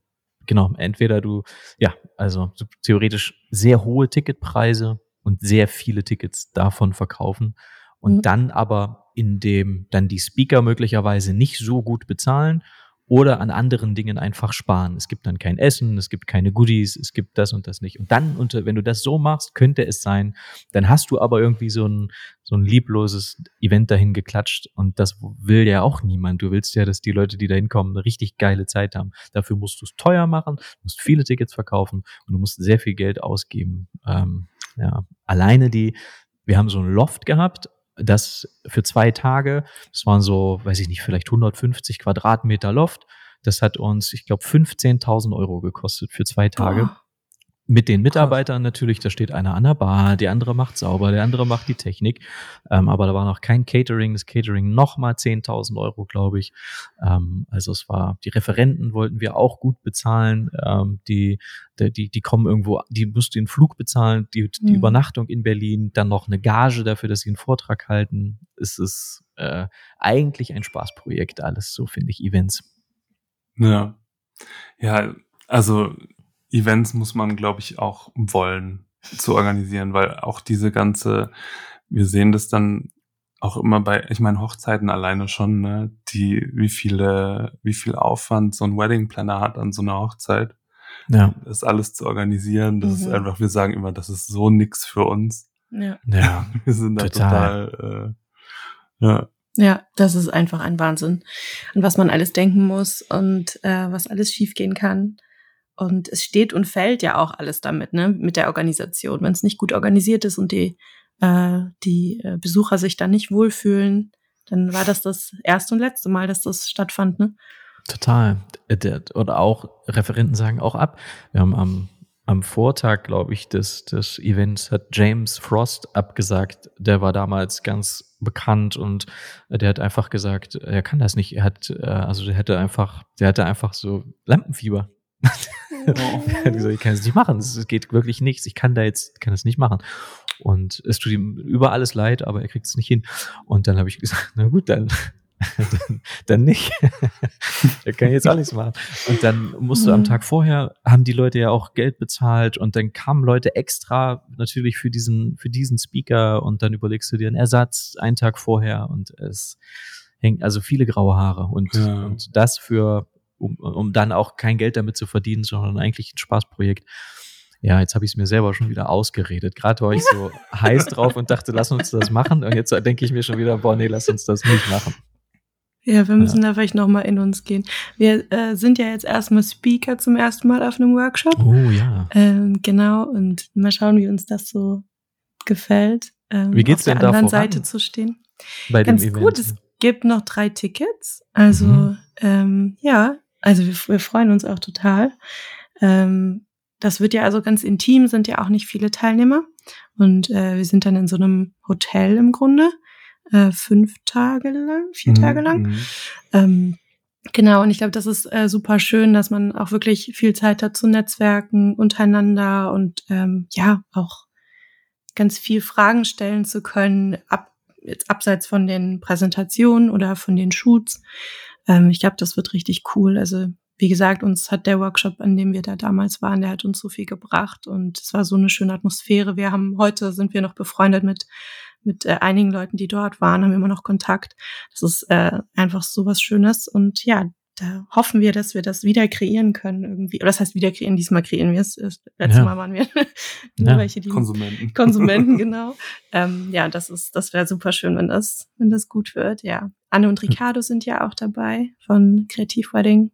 genau, entweder du, ja, also theoretisch sehr hohe Ticketpreise, und sehr viele Tickets davon verkaufen und mhm. dann aber in dem dann die Speaker möglicherweise nicht so gut bezahlen oder an anderen Dingen einfach sparen. Es gibt dann kein Essen, es gibt keine Goodies, es gibt das und das nicht. Und dann, unter, wenn du das so machst, könnte es sein, dann hast du aber irgendwie so ein, so ein liebloses Event dahin geklatscht und das will ja auch niemand. Du willst ja, dass die Leute, die da hinkommen, eine richtig geile Zeit haben. Dafür musst du es teuer machen, musst viele Tickets verkaufen und du musst sehr viel Geld ausgeben. Ähm, ja, alleine die, wir haben so ein Loft gehabt das für zwei Tage, das waren so, weiß ich nicht, vielleicht 150 Quadratmeter Loft. Das hat uns, ich glaube, 15.000 Euro gekostet für zwei Tage. Oh mit den Mitarbeitern natürlich, da steht einer an der Bar, der andere macht sauber, der andere macht die Technik. Ähm, aber da war noch kein Catering, das Catering nochmal 10.000 Euro, glaube ich. Ähm, also es war, die Referenten wollten wir auch gut bezahlen. Ähm, die, die, die kommen irgendwo, die mussten den Flug bezahlen, die, die mhm. Übernachtung in Berlin, dann noch eine Gage dafür, dass sie einen Vortrag halten. Es ist äh, eigentlich ein Spaßprojekt, alles so, finde ich, Events. Ja. Ja, also Events muss man, glaube ich, auch wollen zu organisieren, weil auch diese ganze, wir sehen das dann auch immer bei, ich meine, Hochzeiten alleine schon, ne, die, wie viele, wie viel Aufwand so ein Wedding Planner hat an so einer Hochzeit. Ja. Das alles zu organisieren, das mhm. ist einfach, wir sagen immer, das ist so nix für uns. Ja. ja wir sind da total, total äh, ja. Ja, das ist einfach ein Wahnsinn, an was man alles denken muss und äh, was alles schiefgehen kann. Und es steht und fällt ja auch alles damit, ne, mit der Organisation. Wenn es nicht gut organisiert ist und die, äh, die äh, Besucher sich dann nicht wohlfühlen, dann war das das erste und letzte Mal, dass das stattfand, ne? Total. Äh, oder auch Referenten sagen auch ab. Wir haben am, am Vortag, glaube ich, des, des Events hat James Frost abgesagt. Der war damals ganz bekannt und der hat einfach gesagt, er kann das nicht. Er hat, äh, also der hätte einfach, der hatte einfach so Lampenfieber. Oh. ich kann es nicht machen. Es geht wirklich nichts. Ich kann da jetzt, kann es nicht machen. Und es tut ihm über alles leid, aber er kriegt es nicht hin. Und dann habe ich gesagt, na gut, dann, dann, dann nicht. er kann jetzt auch nichts machen. Und dann musst du am Tag vorher, haben die Leute ja auch Geld bezahlt und dann kamen Leute extra natürlich für diesen, für diesen Speaker und dann überlegst du dir einen Ersatz einen Tag vorher und es hängt also viele graue Haare und, ja. und das für um, um dann auch kein Geld damit zu verdienen, sondern eigentlich ein Spaßprojekt. Ja, jetzt habe ich es mir selber schon wieder ausgeredet. Gerade war ich so heiß drauf und dachte, lass uns das machen. Und jetzt denke ich mir schon wieder, boah, nee, lass uns das nicht machen. Ja, wir müssen ja. da vielleicht nochmal in uns gehen. Wir äh, sind ja jetzt erstmal Speaker zum ersten Mal auf einem Workshop. Oh ja. Ähm, genau, und mal schauen, wie uns das so gefällt. Ähm, wie geht's denn da Auf der anderen Seite zu stehen. Bei Ganz dem Event. gut, es gibt noch drei Tickets. Also mhm. ähm, ja, also wir, wir freuen uns auch total. Ähm, das wird ja also ganz intim, sind ja auch nicht viele Teilnehmer. Und äh, wir sind dann in so einem Hotel im Grunde, äh, fünf Tage lang, vier mhm. Tage lang. Mhm. Ähm, genau, und ich glaube, das ist äh, super schön, dass man auch wirklich viel Zeit hat zu Netzwerken untereinander und ähm, ja, auch ganz viel Fragen stellen zu können, ab, jetzt abseits von den Präsentationen oder von den Shoots. Ähm, ich glaube, das wird richtig cool. Also wie gesagt, uns hat der Workshop, an dem wir da damals waren, der hat uns so viel gebracht und es war so eine schöne Atmosphäre. Wir haben heute sind wir noch befreundet mit mit äh, einigen Leuten, die dort waren, haben immer noch Kontakt. Das ist äh, einfach so was Schönes und ja, da hoffen wir, dass wir das wieder kreieren können irgendwie. Oder das heißt wieder kreieren, diesmal kreieren wir es. Letztes ja. Mal waren wir nur ja. welche, die Konsumenten. Konsumenten, genau. ähm, ja, das ist, das wäre super schön, wenn das, wenn das gut wird, ja. Anne und Ricardo sind ja auch dabei von Kreativ Wedding.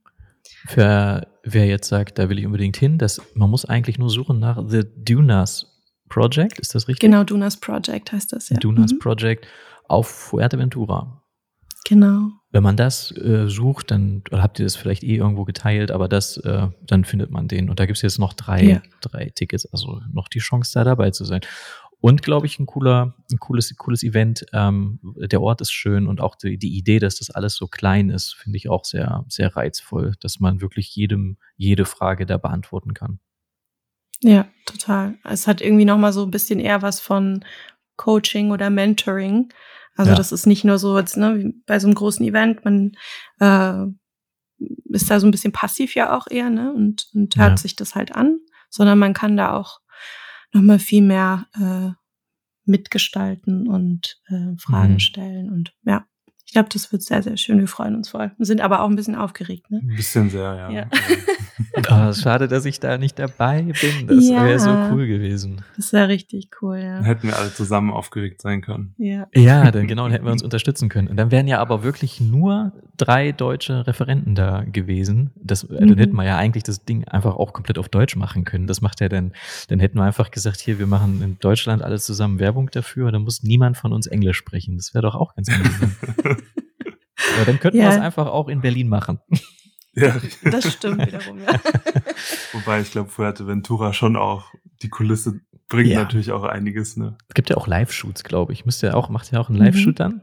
Für wer jetzt sagt, da will ich unbedingt hin, das, man muss eigentlich nur suchen nach The Dunas Project, ist das richtig? Genau, Dunas Project heißt das, ja. Dunas mhm. Project auf Fuerteventura. Genau. Wenn man das äh, sucht, dann habt ihr das vielleicht eh irgendwo geteilt, aber das, äh, dann findet man den. Und da gibt's jetzt noch drei, ja. drei Tickets, also noch die Chance, da dabei zu sein. Und glaube ich, ein cooler, ein cooles, cooles Event. Ähm, der Ort ist schön und auch die, die Idee, dass das alles so klein ist, finde ich auch sehr, sehr reizvoll, dass man wirklich jedem, jede Frage da beantworten kann. Ja, total. Es hat irgendwie nochmal so ein bisschen eher was von Coaching oder Mentoring. Also ja. das ist nicht nur so jetzt, ne, wie bei so einem großen Event, man äh, ist da so ein bisschen passiv ja auch eher, ne, und, und hört ja. sich das halt an, sondern man kann da auch nochmal viel mehr äh, mitgestalten und äh, Fragen mhm. stellen. Und ja, Ich glaube, das wird sehr, sehr schön. Wir freuen uns voll. Wir sind aber auch ein bisschen aufgeregt. Ne? Ein bisschen sehr, ja. Ja. Oh, schade, dass ich da nicht dabei bin. Das Ja. wäre so cool gewesen. Das wäre richtig cool, Dann ja. hätten wir alle zusammen aufgeregt sein können. Ja. Ja, dann genau, dann hätten wir uns unterstützen können. Und dann wären ja aber wirklich nur drei deutsche Referenten da gewesen. Das, äh, Dann Mhm. hätten wir ja eigentlich das Ding einfach auch komplett auf Deutsch machen können. Das macht ja dann, dann hätten wir einfach gesagt, hier, wir machen in Deutschland alle zusammen Werbung dafür. Dann muss niemand von uns Englisch sprechen. Das wäre doch auch ganz angenehm. Aber dann könnten wir Ja. es einfach auch in Berlin machen. Ja, Das stimmt wiederum, ja. wobei ich glaube, Fuerteventura schon auch die Kulisse bringt Ja. natürlich auch einiges, ne? Es gibt ja auch Live-Shoots, glaube ich. Müsste ja auch, macht ja auch einen Mhm. Live-Shoot dann?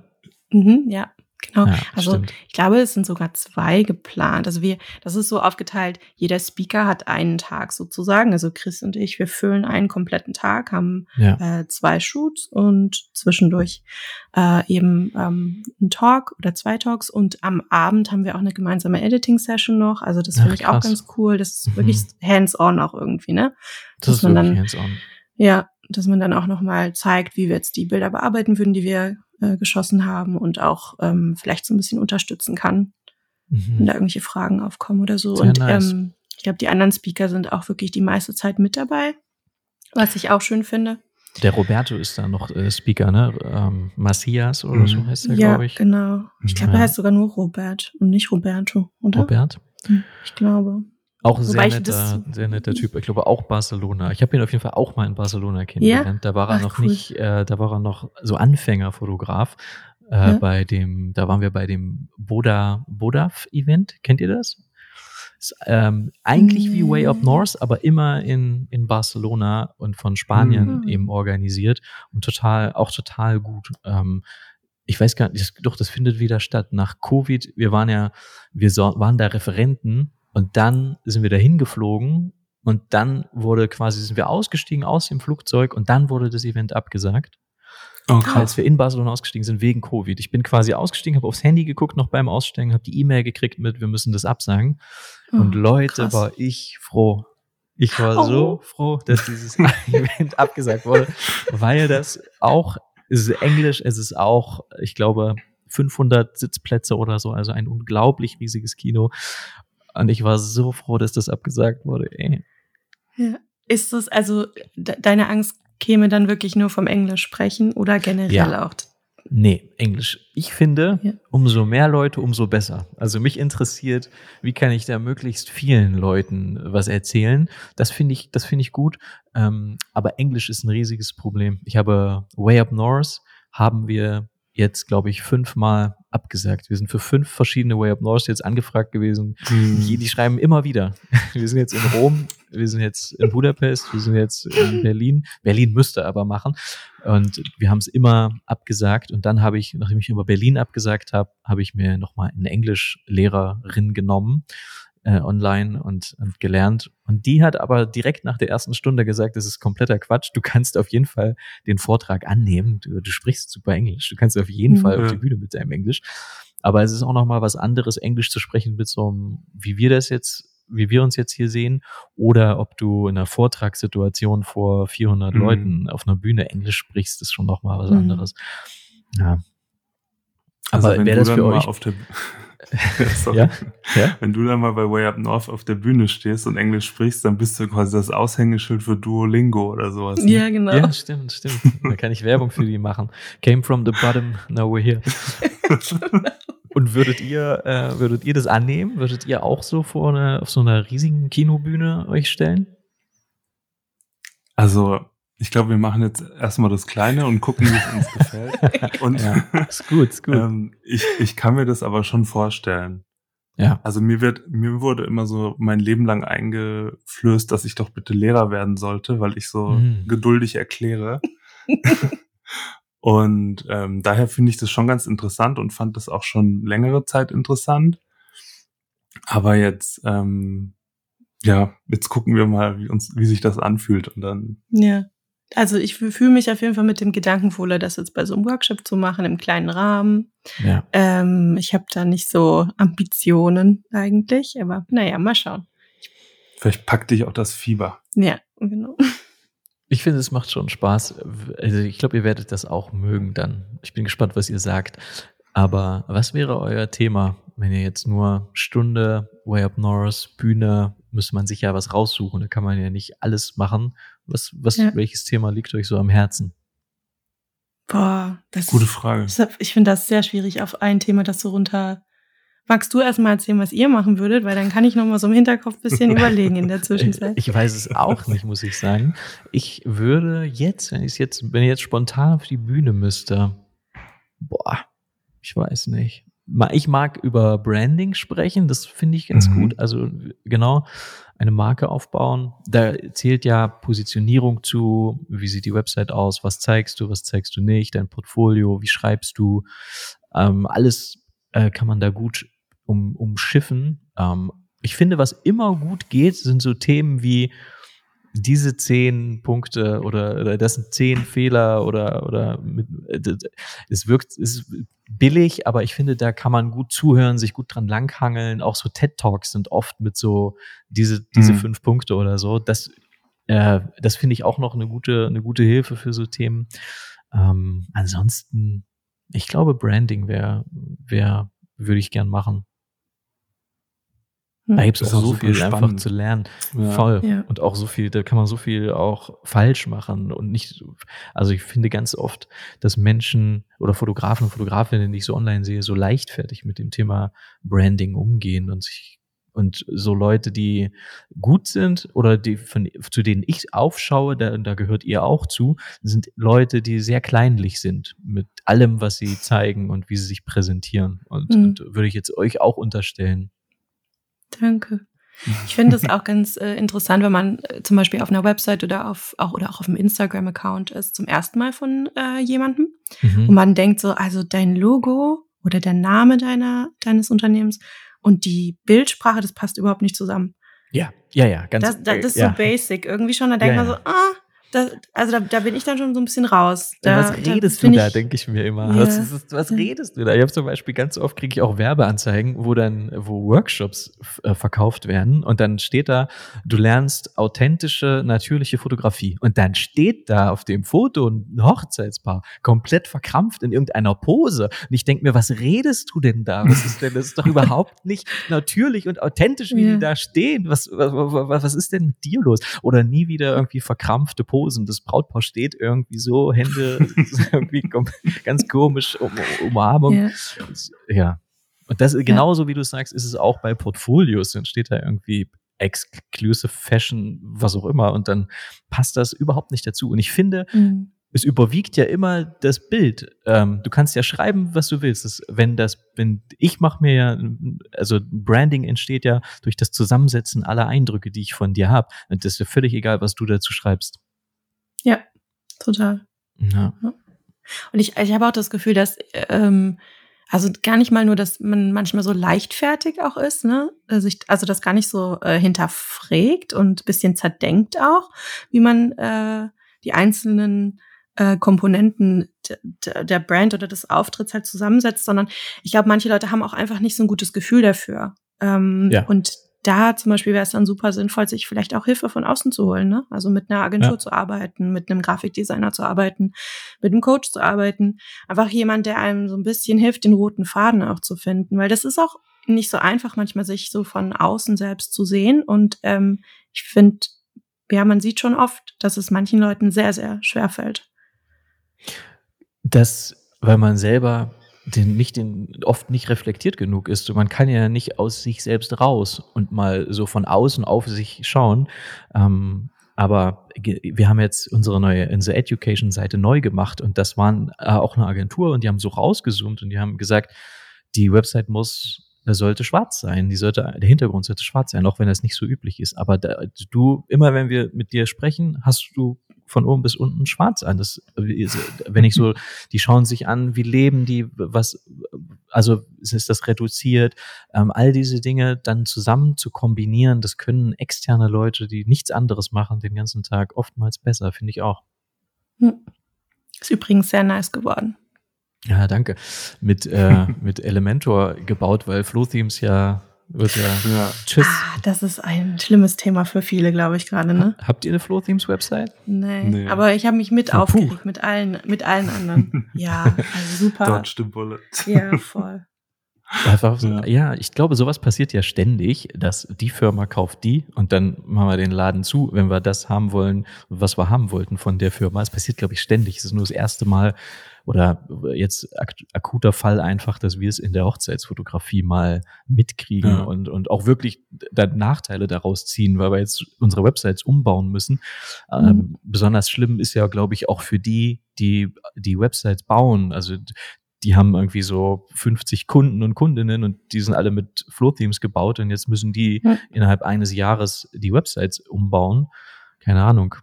Mhm, ja, genau. Ja, also stimmt. ich glaube, es sind sogar zwei geplant. Also wir, das ist so aufgeteilt, jeder Speaker hat einen Tag sozusagen. Also Chris und ich, wir füllen einen kompletten Tag, haben Ja. äh, zwei Shoots und zwischendurch äh, eben ähm, ein Talk oder zwei Talks. Und am Abend haben wir auch eine gemeinsame Editing-Session noch. Also das finde ich auch ganz cool. Das ist Mhm. wirklich hands-on auch irgendwie, ne? Das dass ist man wirklich dann- hands-on. Ja, dass man dann auch nochmal zeigt, wie wir jetzt die Bilder bearbeiten würden, die wir äh, geschossen haben und auch ähm, vielleicht so ein bisschen unterstützen kann, wenn Mhm. da irgendwelche Fragen aufkommen oder so. Sehr und nice. ähm, ich glaube, die anderen Speaker sind auch wirklich die meiste Zeit mit dabei, was ich auch schön finde. Der Roberto ist da noch äh, Speaker, ne? Ähm, Macias oder Mhm. so heißt er, ja, glaube ich. genau. Ich glaube, Ja. er heißt sogar nur Robert und nicht Roberto, oder? Robert. Ich glaube. Auch ein sehr netter, sehr netter Typ. Ich glaube auch Barcelona. Ich habe ihn auf jeden Fall auch mal in Barcelona kennengelernt. Da war er Ach, noch cool. nicht, äh, da war er noch so Anfängerfotograf. Äh, Ja. Bei dem, da waren wir bei dem Boda Bodaf Event. Kennt ihr das? Ist, ähm, eigentlich wie Way Up. North, aber immer in, in Barcelona und von Spanien Mhm. eben organisiert und total, auch total gut. Ähm, ich weiß gar nicht, das, doch, das findet wieder statt. Nach Covid, wir waren ja, wir so, waren da Referenten und dann sind wir dahin geflogen und dann wurde quasi, sind wir ausgestiegen aus dem Flugzeug und dann wurde das Event abgesagt, Oh, als wir in Barcelona ausgestiegen sind wegen Covid. Ich bin quasi ausgestiegen, habe aufs Handy geguckt noch beim Aussteigen, habe die E-Mail gekriegt mit, wir müssen das absagen. Und Oh, Leute, krass. war ich froh. Ich war Oh. so froh, dass dieses Event abgesagt wurde, weil das auch, es ist Englisch, es ist auch, ich glaube, 500 Sitzplätze oder so, also ein unglaublich riesiges Kino. Und ich war so froh, dass das abgesagt wurde. Ey. Ja. Ist das, also de deine Angst käme dann wirklich nur vom Englisch sprechen oder generell Ja. auch? Nee, Englisch. Ich finde, Ja. umso mehr Leute, umso besser. Also mich interessiert, wie kann ich da möglichst vielen Leuten was erzählen. Das finde ich, das finde ich gut. Ähm, aber Englisch ist ein riesiges Problem. Ich habe Way Up North haben wir jetzt, glaube ich, fünfmal abgesagt. Wir sind für fünf verschiedene Way Up North jetzt angefragt gewesen. Hm. Die, die schreiben immer wieder. Wir sind jetzt in Rom, wir sind jetzt in Budapest, wir sind jetzt in Berlin. Berlin müsste aber machen. Und wir haben es immer abgesagt. Und dann habe ich, nachdem ich über Berlin abgesagt habe, habe ich mir nochmal eine Englischlehrerin genommen äh, online und, und gelernt. Und die hat aber direkt nach der ersten Stunde gesagt, das ist kompletter Quatsch. Du kannst auf jeden Fall den Vortrag annehmen. Du, du sprichst super Englisch. Du kannst auf jeden Mhm. Fall auf die Bühne mit deinem Englisch. Aber es ist auch nochmal was anderes, Englisch zu sprechen mit so einem, wie wir das jetzt, wie wir uns jetzt hier sehen, oder ob du in einer Vortragssituation vor 400 Mhm. Leuten auf einer Bühne Englisch sprichst, ist schon nochmal was Mhm. anderes. Ja. Also Aber wäre das für mal euch? Ja? Ja? Wenn du dann mal bei Way Up North auf der Bühne stehst und Englisch sprichst, dann bist du quasi das Aushängeschild für Duolingo oder sowas. ne? Ja, genau. Ja, stimmt, stimmt. Da kann ich Werbung für die machen. Came from the bottom, now we're here. Und würdet ihr, äh, würdet ihr das annehmen? Würdet ihr auch so vor eine, auf so einer riesigen Kinobühne euch stellen? Also, ich glaube, wir machen jetzt erstmal das Kleine und gucken, wie es uns gefällt. Und Ja, ist gut, ist gut. ähm, ich, ich kann mir das aber schon vorstellen. ja. Also mir wird, mir wurde immer so mein Leben lang eingeflößt, dass ich doch bitte Lehrer werden sollte, weil ich so Mhm. geduldig erkläre. und ähm, daher finde ich das schon ganz interessant und fand das auch schon längere Zeit interessant. Aber jetzt, ähm, ja, jetzt gucken wir mal, wie uns, wie sich das anfühlt und dann. Ja. Also ich fühle mich auf jeden Fall mit dem Gedanken wohler, das jetzt bei so einem Workshop zu machen, im kleinen Rahmen. ja. Ähm, ich habe da nicht so Ambitionen eigentlich, aber naja, mal schauen. Vielleicht packt dich auch das Fieber. Ja, genau. Ich finde, es macht schon Spaß. Also ich glaube, ihr werdet das auch mögen dann. Ich bin gespannt, was ihr sagt. Aber was wäre euer Thema, wenn ihr jetzt nur Stunde, Way Up North, Bühne, müsste man sich ja was raussuchen. Da kann man ja nicht alles machen. Was, was, ja. welches Thema liegt euch so am Herzen? Boah, das Gute Frage. Ist, ich finde das sehr schwierig, auf ein Thema das so runter. Magst du erstmal erzählen, was ihr machen würdet? Weil dann kann ich noch mal so im Hinterkopf ein bisschen überlegen in der Zwischenzeit. Ich weiß es auch nicht, muss ich sagen. Ich würde jetzt, wenn ich jetzt, wenn ich jetzt spontan auf die Bühne müsste, boah, ich weiß nicht. Ich mag über Branding sprechen, das finde ich ganz mhm. gut. Also genau, eine Marke aufbauen. Da zählt ja Positionierung zu, wie sieht die Website aus, was zeigst du, was zeigst du nicht, dein Portfolio, wie schreibst du. Ähm, alles äh, kann man da gut um, umschiffen. Ähm, ich finde, was immer gut geht, sind so Themen wie diese zehn Punkte oder, oder das sind zehn Fehler oder, oder mit, es wirkt, ist billig, aber ich finde, da kann man gut zuhören, sich gut dran langhangeln. Auch so TED-Talks sind oft mit so diese, diese mhm. fünf Punkte oder so. Das, äh, das finde ich auch noch eine gute, eine gute Hilfe für so Themen. Ähm, ansonsten, ich glaube, Branding wäre, wäre, würde ich gern machen. Da gibt es auch so viel spannend. einfach zu lernen. Ja. Voll. Ja. Und auch so viel, da kann man so viel auch falsch machen und nicht, also ich finde ganz oft, dass Menschen oder Fotografen und Fotografinnen, die ich so online sehe, so leichtfertig mit dem Thema Branding umgehen und sich und so Leute, die gut sind oder die von, zu denen ich aufschaue, da, da gehört ihr auch zu, sind Leute, die sehr kleinlich sind mit allem, was sie zeigen und wie sie sich präsentieren. Und, mhm. und würde ich jetzt euch auch unterstellen. Danke. Ich finde es auch ganz äh, interessant, wenn man äh, zum Beispiel auf einer Website oder auf auch oder auch auf einem Instagram-Account ist, zum ersten Mal von äh, jemandem mhm. und man denkt so, also dein Logo oder der Name deiner deines Unternehmens und die Bildsprache, das passt überhaupt nicht zusammen. Ja, ja, ja, ganz. Das, das ist ja. so basic irgendwie schon. Da denkt ja, man so, ah, das, also da, da bin ich dann schon so ein bisschen raus. Da, was redest da du da, denke ich mir immer. Ja. Was, was, was, redest du da? Ich habe zum Beispiel ganz oft kriege ich auch Werbeanzeigen, wo dann, wo Workshops äh, verkauft werden und dann steht da, du lernst authentische, natürliche Fotografie. Und dann steht da auf dem Foto ein Hochzeitspaar komplett verkrampft in irgendeiner Pose. Und ich denke mir, was redest du denn da? Was ist denn? Das ist doch überhaupt nicht natürlich und authentisch, wie ja. die da stehen. Was, was, was ist denn mit dir los? Oder nie wieder irgendwie verkrampfte Pose Posen. Das Brautpaar steht irgendwie so, Hände irgendwie ganz komisch, um, Umarmung. Ja. ja. Und das genauso wie du sagst, ist es auch bei Portfolios. Dann steht da irgendwie Exclusive Fashion, was auch immer. Und dann passt das überhaupt nicht dazu. Und ich finde, mhm. es überwiegt ja immer das Bild. Ähm, du kannst ja schreiben, was du willst. Das, wenn das, wenn ich mache mir ja, also Branding entsteht ja durch das Zusammensetzen aller Eindrücke, die ich von dir habe. Und das ist ja völlig egal, was du dazu schreibst. Ja, total. Ja. Und ich, ich habe auch das Gefühl, dass ähm, also gar nicht mal nur, dass man manchmal so leichtfertig auch ist, ne? Also, ich, also das gar nicht so äh, hinterfragt und bisschen zerdenkt auch, wie man äh, die einzelnen äh, Komponenten der Brand oder des Auftritts halt zusammensetzt, sondern ich glaube, manche Leute haben auch einfach nicht so ein gutes Gefühl dafür. Ähm, ja. Und da zum Beispiel wäre es dann super sinnvoll, sich vielleicht auch Hilfe von außen zu holen, ne? Also mit einer Agentur ja. zu arbeiten, mit einem Grafikdesigner zu arbeiten, mit einem Coach zu arbeiten. Einfach jemand, der einem so ein bisschen hilft, den roten Faden auch zu finden. Weil das ist auch nicht so einfach, manchmal sich so von außen selbst zu sehen. Und ähm, ich finde, ja, man sieht schon oft, dass es manchen Leuten sehr, sehr schwer fällt. Das, weil man selber den nicht den oft nicht reflektiert genug ist. Man kann ja nicht aus sich selbst raus und mal so von außen auf sich schauen. Ähm, aber wir haben jetzt unsere neue unsere Education Seite neu gemacht und das waren äh, auch eine Agentur und die haben so rausgezoomt und die haben gesagt, die Website muss sollte schwarz sein. Die sollte, der Hintergrund sollte schwarz sein, auch wenn das nicht so üblich ist. Aber da, du, immer wenn wir mit dir sprechen, hast du von oben bis unten schwarz an. Das, wenn ich so, die schauen sich an, wie leben die, was, also ist das reduziert, ähm, all diese Dinge dann zusammen zu kombinieren, das können externe Leute, die nichts anderes machen, den ganzen Tag oftmals besser, finde ich auch. Hm. Ist übrigens sehr nice geworden. Ja, danke. Mit, äh, mit Elementor gebaut, weil Flow Themes ja Wird ja, Ja. Tschüss. Ah, das ist ein schlimmes Thema für viele, glaube ich, gerade, ne? Habt ihr eine Flow Themes Website? Nee. Nee. Aber ich habe mich mit Oh, puh. aufgeregt, mit allen, mit allen anderen. ja, also super. Dodge the bullet. Ja, voll. Einfach so, Ja. ja. ich glaube, sowas passiert ja ständig, dass die Firma kauft die und dann machen wir den Laden zu, wenn wir das haben wollen, was wir haben wollten von der Firma. Es passiert, glaube ich, ständig. Es ist nur das erste Mal oder jetzt ak akuter Fall einfach, dass wir es in der Hochzeitsfotografie mal mitkriegen Ja. und, und auch wirklich dann Nachteile daraus ziehen, weil wir jetzt unsere Websites umbauen müssen. Ähm, Mhm. besonders schlimm ist ja, glaube ich, auch für die, die die Websites bauen. Also die haben irgendwie so 50 Kunden und Kundinnen und die sind alle mit Flow-Themes gebaut und jetzt müssen die Ja. innerhalb eines Jahres die Websites umbauen. Keine Ahnung.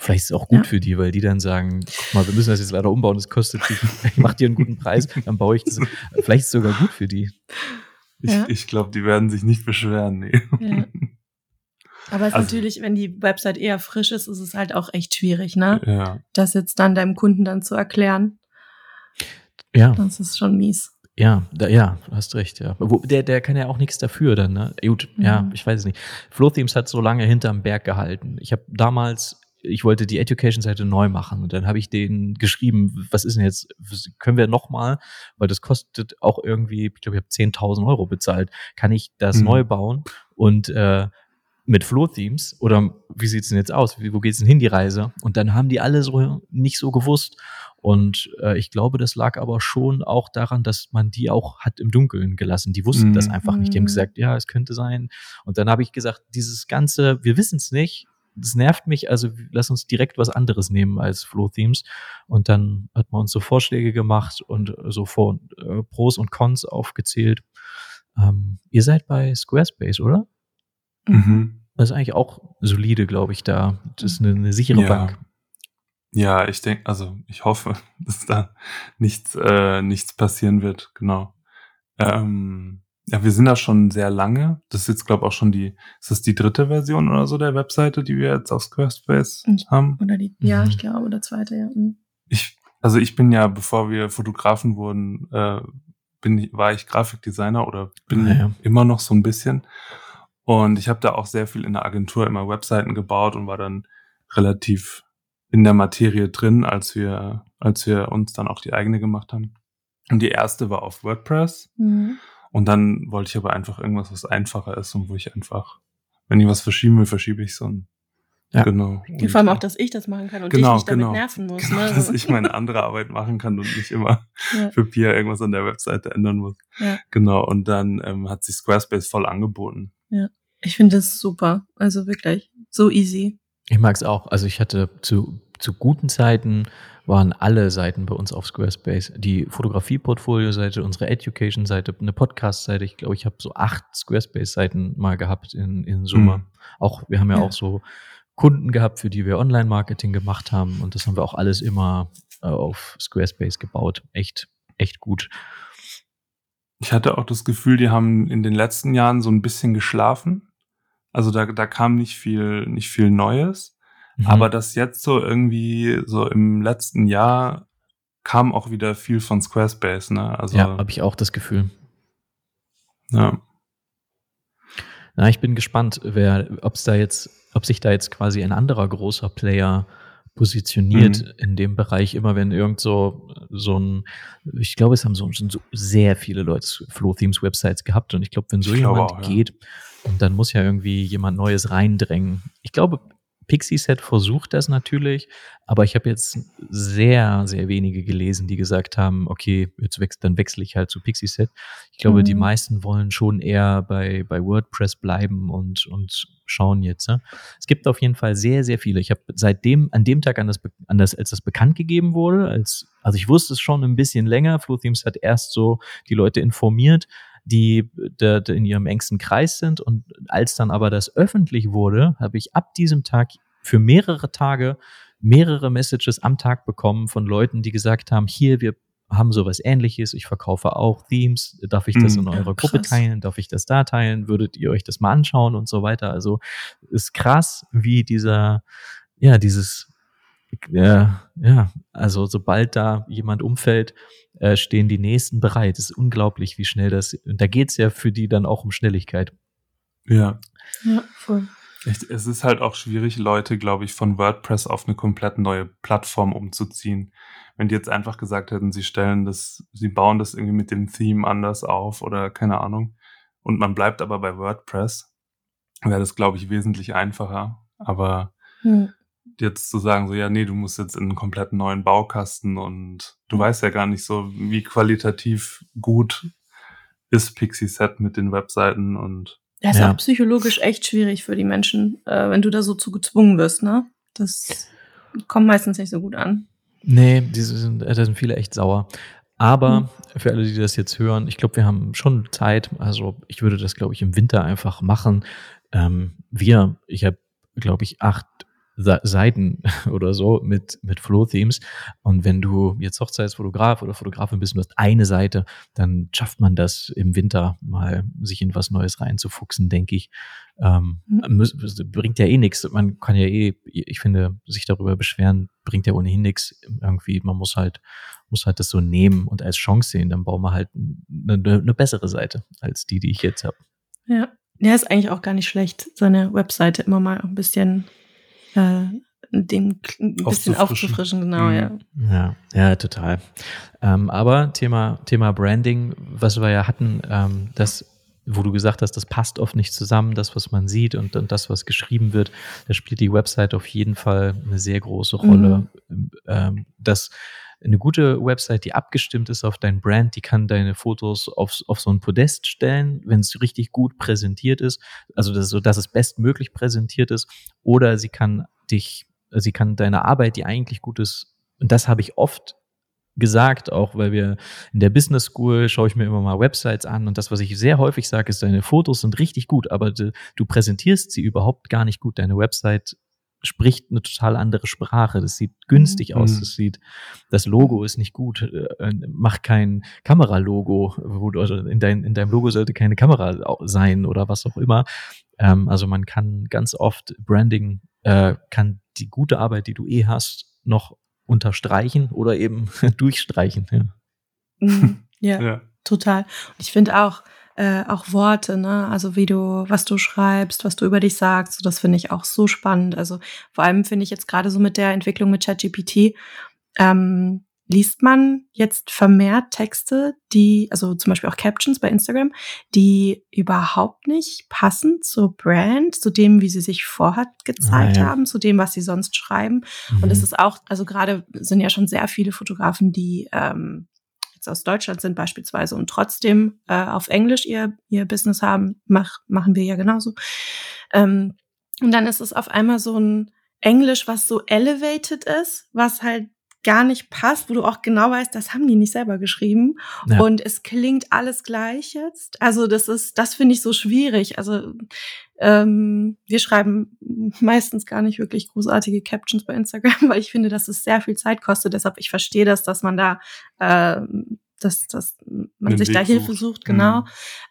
Vielleicht ist es auch gut Ja. für die, weil die dann sagen, guck mal, wir müssen das jetzt leider umbauen, das kostet dich, ich mach dir einen guten Preis, dann baue ich das. Vielleicht ist es sogar gut für die. Ich, Ja. ich glaube, die werden sich nicht beschweren. Nee. Ja. Aber es ist Also- natürlich, wenn die Website eher frisch ist, ist es halt auch echt schwierig, ne? Ja. Das jetzt dann deinem Kunden dann zu erklären, Ja, das ist schon mies. ja, da, ja, du hast recht, ja. Wo, der, der kann ja auch nichts dafür dann, ne? Gut, ja, Mhm. ich weiß es nicht. Flow Themes hat so lange hinterm Berg gehalten. Ich habe damals, ich wollte die Education-Seite neu machen und dann habe ich denen geschrieben, was ist denn jetzt, können wir nochmal, weil das kostet auch irgendwie, ich glaube, ich habe 10.000 Euro bezahlt, kann ich das Mhm. neu bauen und äh, mit Flow-Themes oder wie sieht's denn jetzt aus? Wie, wo geht's denn hin, die Reise? Und dann haben die alle so nicht so gewusst. Und äh, ich glaube, das lag aber schon auch daran, dass man die auch hat im Dunkeln gelassen. Die wussten Mhm. das einfach nicht. Die haben Mhm. gesagt, ja, es könnte sein. Und dann habe ich gesagt, dieses ganze, wir wissen es nicht, das nervt mich, also lass uns direkt was anderes nehmen als Flow-Themes. Und dann hat man uns so Vorschläge gemacht und so Vor äh, Pros und Cons aufgezählt. Ähm, ihr seid bei Squarespace, oder? Mhm. Das ist eigentlich auch solide, glaube ich, da. Das ist eine, eine sichere Ja. Bank. Ja, ich denke, also ich hoffe, dass da nichts, äh, nichts passieren wird, genau. Ähm, ja, wir sind da schon sehr lange. Das ist jetzt, glaube ich, auch schon die, ist das die dritte Version oder so der Webseite, die wir jetzt auf Squarespace haben? Oder die, ja, Mhm. ich glaube, oder zweite, ja. Mhm. Ich, also ich bin ja, bevor wir Fotografen wurden, äh, bin, ich- war ich Grafikdesigner oder bin Ah, ja. immer noch so ein bisschen. Und ich habe da auch sehr viel in der Agentur immer Webseiten gebaut und war dann relativ in der Materie drin, als wir, als wir uns dann auch die eigene gemacht haben. Und die erste war auf WordPress. Mhm. Und dann wollte ich aber einfach irgendwas, was einfacher ist und wo ich einfach, wenn ich was verschieben will, verschiebe ich so ein. Ja. Genau. Ja, Vor allem auch, dass ich das machen kann und Genau, dich nicht damit genau. nerven muss. Genau, ne? dass ich meine andere Arbeit machen kann und nicht immer Ja. für Pia irgendwas an der Webseite ändern muss. Ja. Genau, und dann ähm, hat sich Squarespace voll angeboten. Ich finde das super. Also wirklich. So easy. Ich mag es auch. Also ich hatte zu, zu guten Zeiten waren alle Seiten bei uns auf Squarespace. Die Fotografie-Portfolio-Seite, unsere Education-Seite, eine Podcast-Seite. Ich glaube, ich habe so acht Squarespace-Seiten mal gehabt in, in Summe. Mhm. Auch, wir haben ja, Ja. auch so Kunden gehabt, für die wir Online-Marketing gemacht haben. Und das haben wir auch alles immer äh, auf Squarespace gebaut. Echt, echt gut. Ich hatte auch das Gefühl, die haben in den letzten Jahren so ein bisschen geschlafen. Also da, da kam nicht viel, nicht viel Neues. Mhm. Aber das jetzt so irgendwie, so im letzten Jahr kam auch wieder viel von Squarespace, ne? Also, ja, habe ich auch das Gefühl. ja. Na, ich bin gespannt, wer, ob es da jetzt, ob sich da jetzt quasi ein anderer großer Player positioniert Mhm. in dem Bereich, immer wenn irgend so, so ein, ich glaube, es haben so, schon so sehr viele Leute Flow Themes Websites gehabt und ich glaube, wenn so Ich jemand auch, ja. geht, dann muss ja irgendwie jemand Neues reindrängen. Ich glaube, Pixieset versucht das natürlich, aber ich habe jetzt sehr, sehr wenige gelesen, die gesagt haben, okay, jetzt wechsel, dann wechsle ich halt zu Pixieset. Ich glaube, Mhm. die meisten wollen schon eher bei, bei WordPress bleiben und, und schauen jetzt. Ne? Es gibt auf jeden Fall sehr, sehr viele. Ich habe seitdem, an dem Tag, an das, an das, als das bekannt gegeben wurde, als, also ich wusste es schon ein bisschen länger, Flow Themes hat erst so die Leute informiert, die da, da in ihrem engsten Kreis sind. Und als dann aber das öffentlich wurde, habe ich ab diesem Tag für mehrere Tage mehrere Messages am Tag bekommen von Leuten, die gesagt haben, hier, wir haben sowas ähnliches, ich verkaufe auch Themes, darf ich das Mhm. in eurer Gruppe krass. teilen, darf ich das da teilen, würdet ihr euch das mal anschauen und so weiter. Also ist krass, wie dieser, ja, dieses ja, ja, also sobald da jemand umfällt, äh, stehen die nächsten bereit. Es ist unglaublich, wie schnell das. Und da geht's ja für die dann auch um Schnelligkeit. Ja. Ja, voll. Es ist halt auch schwierig, Leute, glaube ich, von WordPress auf eine komplett neue Plattform umzuziehen. Wenn die jetzt einfach gesagt hätten, sie stellen das, sie bauen das irgendwie mit dem Theme anders auf oder keine Ahnung. Und man bleibt aber bei WordPress, wäre das, glaube ich, wesentlich einfacher. Aber hm. Jetzt zu sagen, so, ja, nee, du musst jetzt in einen komplett neuen Baukasten und du hm. weißt ja gar nicht so, wie qualitativ gut ist Pixie Set mit den Webseiten und das ist ja. auch psychologisch echt schwierig für die Menschen, äh, wenn du da so zu gezwungen wirst, ne? Das kommt meistens nicht so gut an. Nee, diese sind, äh, da sind viele echt sauer. Aber hm. für alle, die das jetzt hören, ich glaube, wir haben schon Zeit. Also ich würde das, glaube ich, im Winter einfach machen. Ähm, wir, ich habe, glaube ich, acht Seiten oder so mit, mit Flow-Themes. Und wenn du jetzt Hochzeitsfotograf oder Fotografin bist du hast eine Seite, dann schafft man das im Winter mal, sich in was Neues reinzufuchsen, denke ich. Ähm, mhm. bringt ja eh nichts. Man kann ja eh, ich finde, sich darüber beschweren, bringt ja ohnehin nichts. Irgendwie, man muss halt, muss halt das so nehmen und als Chance sehen. Dann bauen wir halt eine, eine bessere Seite als die, die ich jetzt habe. Ja. Ja, ist eigentlich auch gar nicht schlecht, seine Webseite immer mal ein bisschen äh, dem ein bisschen aufzufrischen, genau, mhm. ja. Ja, ja, total. Ähm, aber Thema, Thema Branding, was wir ja hatten, ähm, das, wo du gesagt hast, das passt oft nicht zusammen, das, was man sieht und, und das, was geschrieben wird, da spielt die Website auf jeden Fall eine sehr große Rolle. Mhm. Ähm, das eine gute Website, die abgestimmt ist auf dein Brand, die kann deine Fotos auf, auf so ein Podest stellen, wenn es richtig gut präsentiert ist, also das, so dass es bestmöglich präsentiert ist, oder sie kann dich, sie kann deine Arbeit, die eigentlich gut ist, und das habe ich oft gesagt, auch weil wir in der Business School schaue ich mir immer mal Websites an und das, was ich sehr häufig sage, ist, deine Fotos sind richtig gut, aber du, du präsentierst sie überhaupt gar nicht gut. Deine Website spricht eine total andere Sprache. Das sieht günstig mhm. aus. Das sieht, das Logo ist nicht gut. Äh, mach kein Kameralogo, wo du, also in, dein, in deinem Logo sollte keine Kamera sein oder was auch immer. Ähm, also man kann ganz oft Branding, äh, kann die gute Arbeit, die du eh hast, noch unterstreichen oder eben durchstreichen. Ja. Mhm. ja, ja, total. Und ich finde auch, äh, auch Worte, ne? Also wie du, was du schreibst, was du über dich sagst, so, das finde ich auch so spannend. Also vor allem finde ich jetzt gerade so mit der Entwicklung mit ChatGPT, ähm, liest man jetzt vermehrt Texte, die, also zum Beispiel auch Captions bei Instagram, die überhaupt nicht passen zur Brand, zu dem, wie sie sich vorhat gezeigt ah, ja. haben, zu dem, was sie sonst schreiben. Mhm. Und es ist auch, also gerade sind ja schon sehr viele Fotografen, die ähm, jetzt aus Deutschland sind beispielsweise und trotzdem äh, auf Englisch ihr, ihr Business haben, mach, machen wir ja genauso. Ähm, und dann ist es auf einmal so ein Englisch, was so elevated ist, was halt gar nicht passt, wo du auch genau weißt, das haben die nicht selber geschrieben. Ja. Und es klingt alles gleich jetzt. Also das ist, das finde ich so schwierig. Also ähm, wir schreiben meistens gar nicht wirklich großartige Captions bei Instagram, weil ich finde, dass es sehr viel Zeit kostet. Deshalb ich verstehe das, dass man da äh, dass, dass man Den sich Weg da Hilfe sucht, sucht genau. Mhm.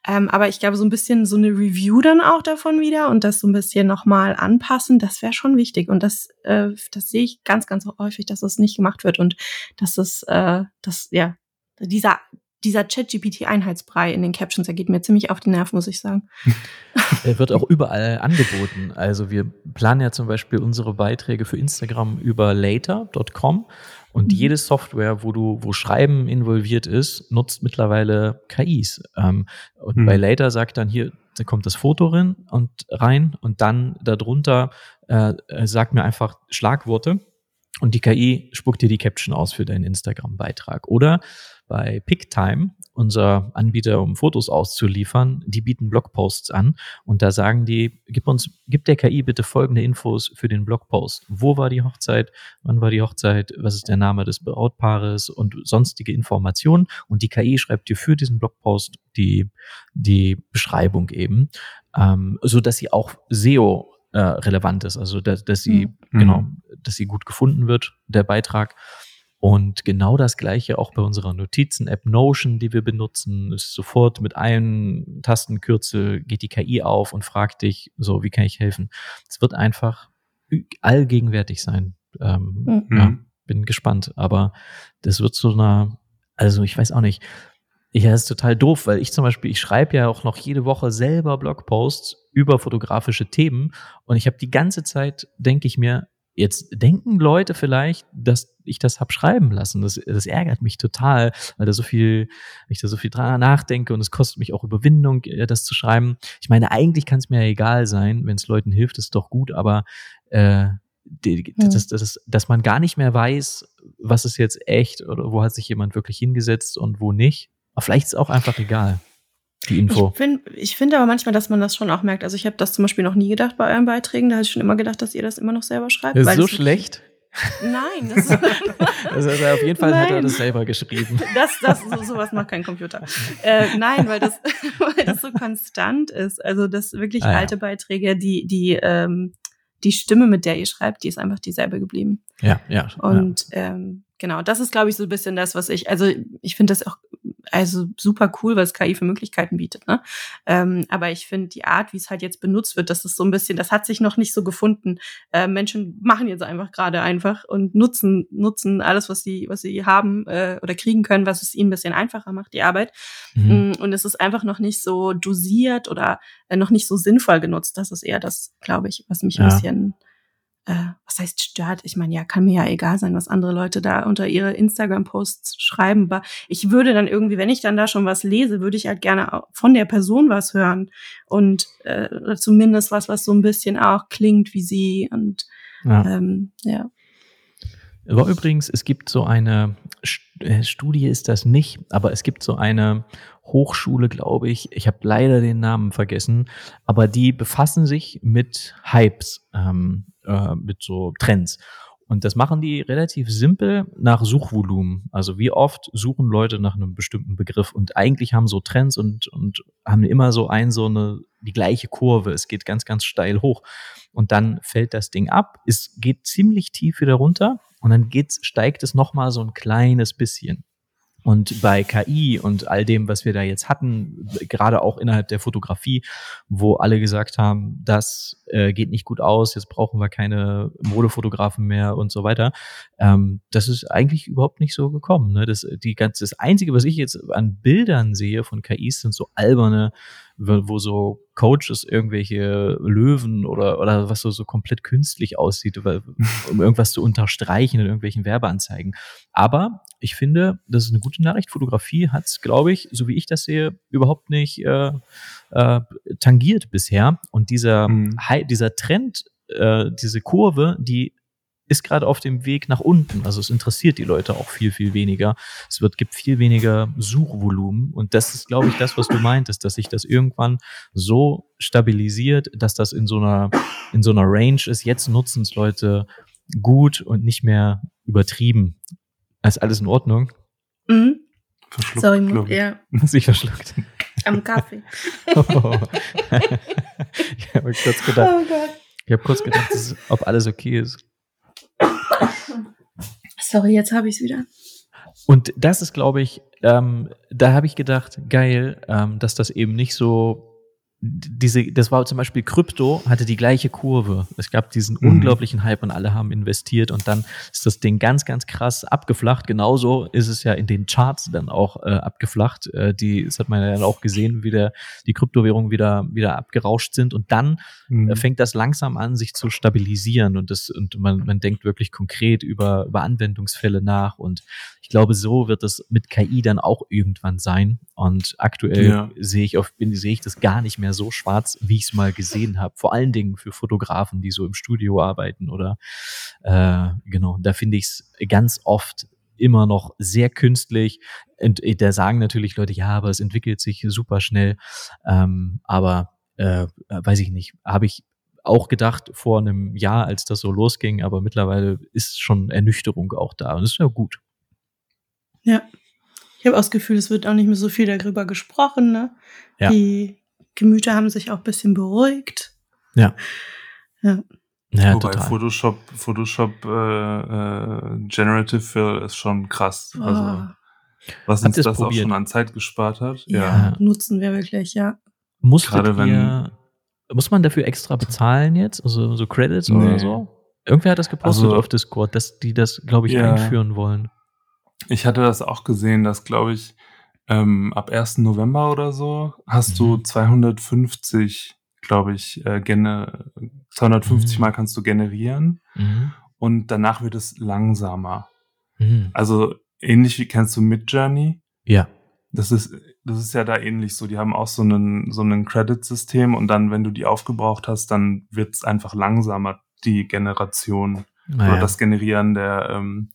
Ähm, aber ich glaube, so ein bisschen so eine Review dann auch davon wieder und das so ein bisschen nochmal anpassen, das wäre schon wichtig. Und das, äh, das sehe ich ganz, ganz häufig, dass das nicht gemacht wird und dass es, äh, das, ja, dieser dieser Chat-GPT-Einheitsbrei in den Captions, der geht mir ziemlich auf die Nerven, muss ich sagen. Er wird auch überall angeboten. Also wir planen ja zum Beispiel unsere Beiträge für Instagram über later.com und mhm. jede Software, wo du, wo Schreiben involviert ist, nutzt mittlerweile KIs. Ähm, und mhm. bei Later sagt dann hier, da kommt das Foto rein und rein und dann darunter äh, äh, sagt mir einfach Schlagworte und die KI spuckt dir die Caption aus für deinen Instagram-Beitrag. Oder bei PickTime, unser Anbieter, um Fotos auszuliefern, die bieten Blogposts an und da sagen die, gib uns, gib der KI bitte folgende Infos für den Blogpost. Wo war die Hochzeit? Wann war die Hochzeit? Was ist der Name des Brautpaares und sonstige Informationen? Und die KI schreibt dir für diesen Blogpost die, die Beschreibung eben, ähm, so dass sie auch SEO äh, relevant ist, also dass, dass sie mhm. genau, dass sie gut gefunden wird, der Beitrag. Und genau das gleiche auch bei unserer Notizen-App Notion, die wir benutzen, ist sofort mit einem Tastenkürzel geht die KI auf und fragt dich, so, wie kann ich helfen? Es wird einfach allgegenwärtig sein. Ähm, mhm. Ja, bin gespannt. Aber das wird so eine, also ich weiß auch nicht. Ja, das ist total doof, weil ich zum Beispiel, ich schreibe ja auch noch jede Woche selber Blogposts über fotografische Themen und ich habe die ganze Zeit, denke ich mir, Jetzt denken Leute vielleicht, dass ich das hab schreiben lassen. Das, das ärgert mich total, weil da so viel, ich da so viel dran nachdenke und es kostet mich auch Überwindung, äh, das zu schreiben. Ich meine, eigentlich kann es mir ja egal sein, wenn es Leuten hilft, ist doch gut, aber äh, die, mhm. das, das, dass man gar nicht mehr weiß, was ist jetzt echt oder wo hat sich jemand wirklich hingesetzt und wo nicht. Aber vielleicht ist es auch einfach egal die Info. Ich finde ich find aber manchmal, dass man das schon auch merkt. Also ich habe das zum Beispiel noch nie gedacht bei euren Beiträgen. Da habe ich schon immer gedacht, dass ihr das immer noch selber schreibt. Ist so schlecht? Nein, das also, also auf jeden Fall nein. hat er das selber geschrieben. Das, das, so, sowas macht kein Computer. Äh, nein, weil das, weil das so konstant ist. Also das wirklich ah, alte ja. Beiträge, die, die, ähm, die Stimme, mit der ihr schreibt, die ist einfach dieselbe geblieben. Ja, ja. Und ja. Ähm, genau, das ist, glaube ich, so ein bisschen das, was ich, also ich finde das auch also super cool, was KI für Möglichkeiten bietet. Ne? Ähm, aber ich finde die Art, wie es halt jetzt benutzt wird, das ist so ein bisschen, das hat sich noch nicht so gefunden. Äh, Menschen machen jetzt einfach gerade einfach und nutzen nutzen alles, was sie was sie haben äh, oder kriegen können, was es ihnen ein bisschen einfacher macht, die Arbeit. Mhm. Mm, und es ist einfach noch nicht so dosiert oder äh, noch nicht so sinnvoll genutzt. Das ist eher das, glaube ich, was mich ja. ein bisschen äh, was heißt stört? Ich meine, ja, kann mir ja egal sein, was andere Leute da unter ihre Instagram-Posts schreiben. Aber ich würde dann irgendwie, wenn ich dann da schon was lese, würde ich halt gerne von der Person was hören. Und äh, zumindest was, was so ein bisschen auch klingt wie sie. Und ja. Ähm, ja. Aber übrigens, es gibt so eine äh, Studie ist das nicht, aber es gibt so eine Hochschule, glaube ich. Ich habe leider den Namen vergessen, aber die befassen sich mit Hypes. Ähm, äh, mit so Trends. Und das machen die relativ simpel nach Suchvolumen. Also wie oft suchen Leute nach einem bestimmten Begriff und eigentlich haben so Trends und, und haben immer so ein, so eine, die gleiche Kurve. Es geht ganz, ganz steil hoch. Und dann fällt das Ding ab. Es geht ziemlich tief wieder runter und dann geht's, steigt es nochmal so ein kleines bisschen. Und bei KI und all dem, was wir da jetzt hatten, gerade auch innerhalb der Fotografie, wo alle gesagt haben, das äh, geht nicht gut aus, jetzt brauchen wir keine Modefotografen mehr und so weiter, ähm, das ist eigentlich überhaupt nicht so gekommen. Ne? Das, die ganze, das Einzige, was ich jetzt an Bildern sehe von KIs, sind so alberne wo so Coaches irgendwelche Löwen oder, oder was so, so komplett künstlich aussieht, um irgendwas zu unterstreichen in irgendwelchen Werbeanzeigen. Aber ich finde, das ist eine gute Nachricht. Fotografie hat es, glaube ich, so wie ich das sehe, überhaupt nicht äh, äh, tangiert bisher. Und dieser, mhm. dieser Trend, äh, diese Kurve, die ist gerade auf dem Weg nach unten. Also es interessiert die Leute auch viel, viel weniger. Es wird, gibt viel weniger Suchvolumen. Und das ist, glaube ich, das, was du meintest, dass sich das irgendwann so stabilisiert, dass das in so einer, in so einer Range ist. Jetzt nutzen es Leute gut und nicht mehr übertrieben. Ist alles in Ordnung? Mhm. Verschluckt, Sorry, ja. Sich verschluckt. Am Kaffee. oh. ich habe kurz gedacht, oh ich habe kurz gedacht, ob alles okay ist. Sorry, jetzt habe ich es wieder. Und das ist, glaube ich, ähm, da habe ich gedacht, geil, ähm, dass das eben nicht so diese, das war zum Beispiel Krypto, hatte die gleiche Kurve. Es gab diesen mhm. unglaublichen Hype und alle haben investiert und dann ist das Ding ganz, ganz krass abgeflacht. Genauso ist es ja in den Charts dann auch äh, abgeflacht. Äh, die, das hat man ja dann auch gesehen, wie der, die Kryptowährungen wieder, wieder abgerauscht sind und dann mhm. äh, fängt das langsam an, sich zu stabilisieren und das, und man, man denkt wirklich konkret über, über Anwendungsfälle nach und ich glaube, so wird es mit KI dann auch irgendwann sein. Und aktuell ja. sehe ich auf, bin, sehe ich das gar nicht mehr so schwarz, wie ich es mal gesehen habe. Vor allen Dingen für Fotografen, die so im Studio arbeiten oder äh, genau. Da finde ich es ganz oft immer noch sehr künstlich. Und äh, da sagen natürlich Leute, ja, aber es entwickelt sich super schnell. Ähm, aber äh, weiß ich nicht, habe ich auch gedacht vor einem Jahr, als das so losging, aber mittlerweile ist schon Ernüchterung auch da und das ist ja gut. Ja. Ich habe auch das Gefühl, es wird auch nicht mehr so viel darüber gesprochen. Ne? Ja. Die Gemüter haben sich auch ein bisschen beruhigt. Ja. Ja. Ja, Wobei total. Photoshop, Photoshop äh, äh, Generative Fill ist schon krass. Oh. Also was uns das probiert? auch schon an Zeit gespart hat. Ja, ja. nutzen wir wirklich, ja. Musstet Gerade wenn, muss man dafür extra bezahlen jetzt? Also so Credits nee. oder so? Irgendwer hat das gepostet Also- auf Discord, dass die das, glaube ich, Ja. einführen wollen. Ich hatte das auch gesehen, dass, glaube ich, ähm, ab 1. November oder so hast du Mhm. 250, glaube ich, äh, gene 250 Mhm. Mal kannst du generieren Mhm. und danach wird es langsamer. Mhm. Also ähnlich wie kennst du Midjourney? Ja. Das ist, das ist ja da ähnlich so. Die haben auch so einen, so einen Credit-System und dann, wenn du die aufgebraucht hast, dann wird es einfach langsamer, die Generation oder Naja. das Generieren der, ähm,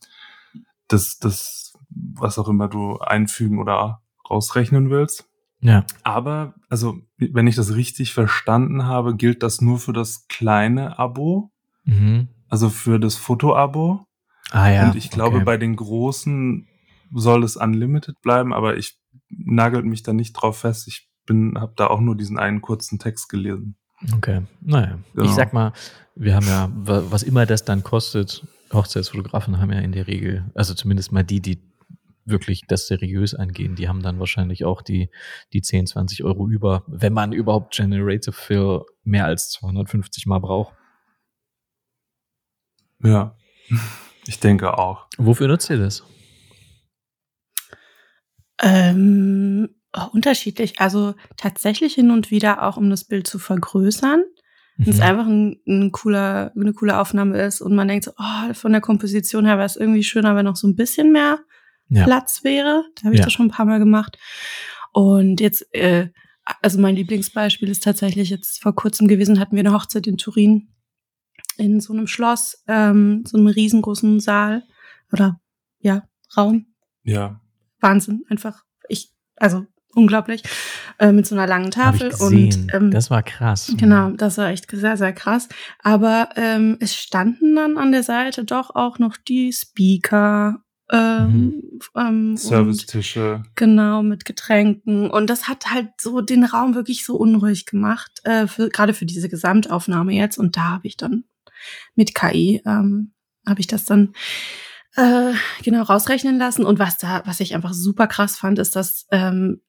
das, das, was auch immer du einfügen oder rausrechnen willst. ja. Aber, also, wenn ich das richtig verstanden habe, gilt das nur für das kleine Abo, Mhm. also für das Foto-Abo. Ah ja. Und ich glaube, okay. bei den großen soll es unlimited bleiben, aber ich nagelt mich da nicht drauf fest. Ich bin, habe da auch nur diesen einen kurzen Text gelesen. Okay, naja. Genau. Ich sag mal, wir haben ja, wa- was immer das dann kostet, Hochzeitsfotografen haben ja in der Regel, also zumindest mal die, die wirklich das seriös angehen, die haben dann wahrscheinlich auch die, die 10, 20 Euro über, wenn man überhaupt Generative Fill mehr als 250 Mal braucht. Ja, ich denke auch. Wofür nutzt ihr das? Ähm, unterschiedlich. Also tatsächlich hin und wieder auch, um das Bild zu vergrößern. Wenn es Mhm. einfach ein, ein cooler, eine coole Aufnahme ist und man denkt so, oh, von der Komposition her wäre es irgendwie schöner, wenn noch so ein bisschen mehr Ja. Platz wäre. Da habe ich Ja. das schon ein paar Mal gemacht. Und jetzt, äh, also mein Lieblingsbeispiel ist tatsächlich jetzt vor kurzem gewesen, hatten wir eine Hochzeit in Turin in so einem Schloss, ähm, so einem riesengroßen Saal oder ja, Raum. Ja, Wahnsinn, einfach. Ich, also unglaublich. Äh, mit so einer langen Tafel. Und ähm, das war krass. Genau, das war echt sehr, sehr krass. Aber ähm, es standen dann an der Seite doch auch noch die Speaker. Ähm, ähm, und Servicetische. Genau, mit Getränken. Und das hat halt so den Raum wirklich so unruhig gemacht, äh, für, gerade für diese Gesamtaufnahme jetzt. Und da habe ich dann mit KI, ähm, habe ich das dann äh, genau rausrechnen lassen. Und was da, was ich einfach super krass fand, ist, dass ähm,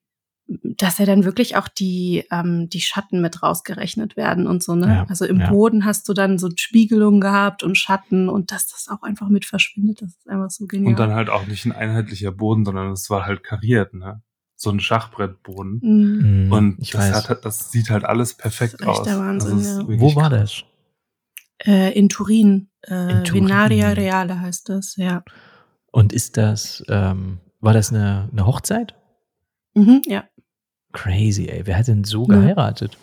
dass ja dann wirklich auch die, ähm, die Schatten mit rausgerechnet werden und so, ne? Ja, also im ja. Boden hast du dann so Spiegelungen gehabt und Schatten und dass das auch einfach mit verschwindet, das ist einfach so genial. Und dann halt auch nicht ein einheitlicher Boden, sondern es war halt kariert, ne? So ein Schachbrettboden. Mhm. Und ich das, weiß. hat, das sieht halt alles perfekt Das ist echt aus. der Wahnsinn, ist ja. Wo war das? Äh, in Turin. Äh, In Turin. Vinaria Reale heißt das, ja. Und ist das, ähm, war das eine, eine Hochzeit? Mhm, ja. Crazy, ey. Wer hat denn so Ja. geheiratet?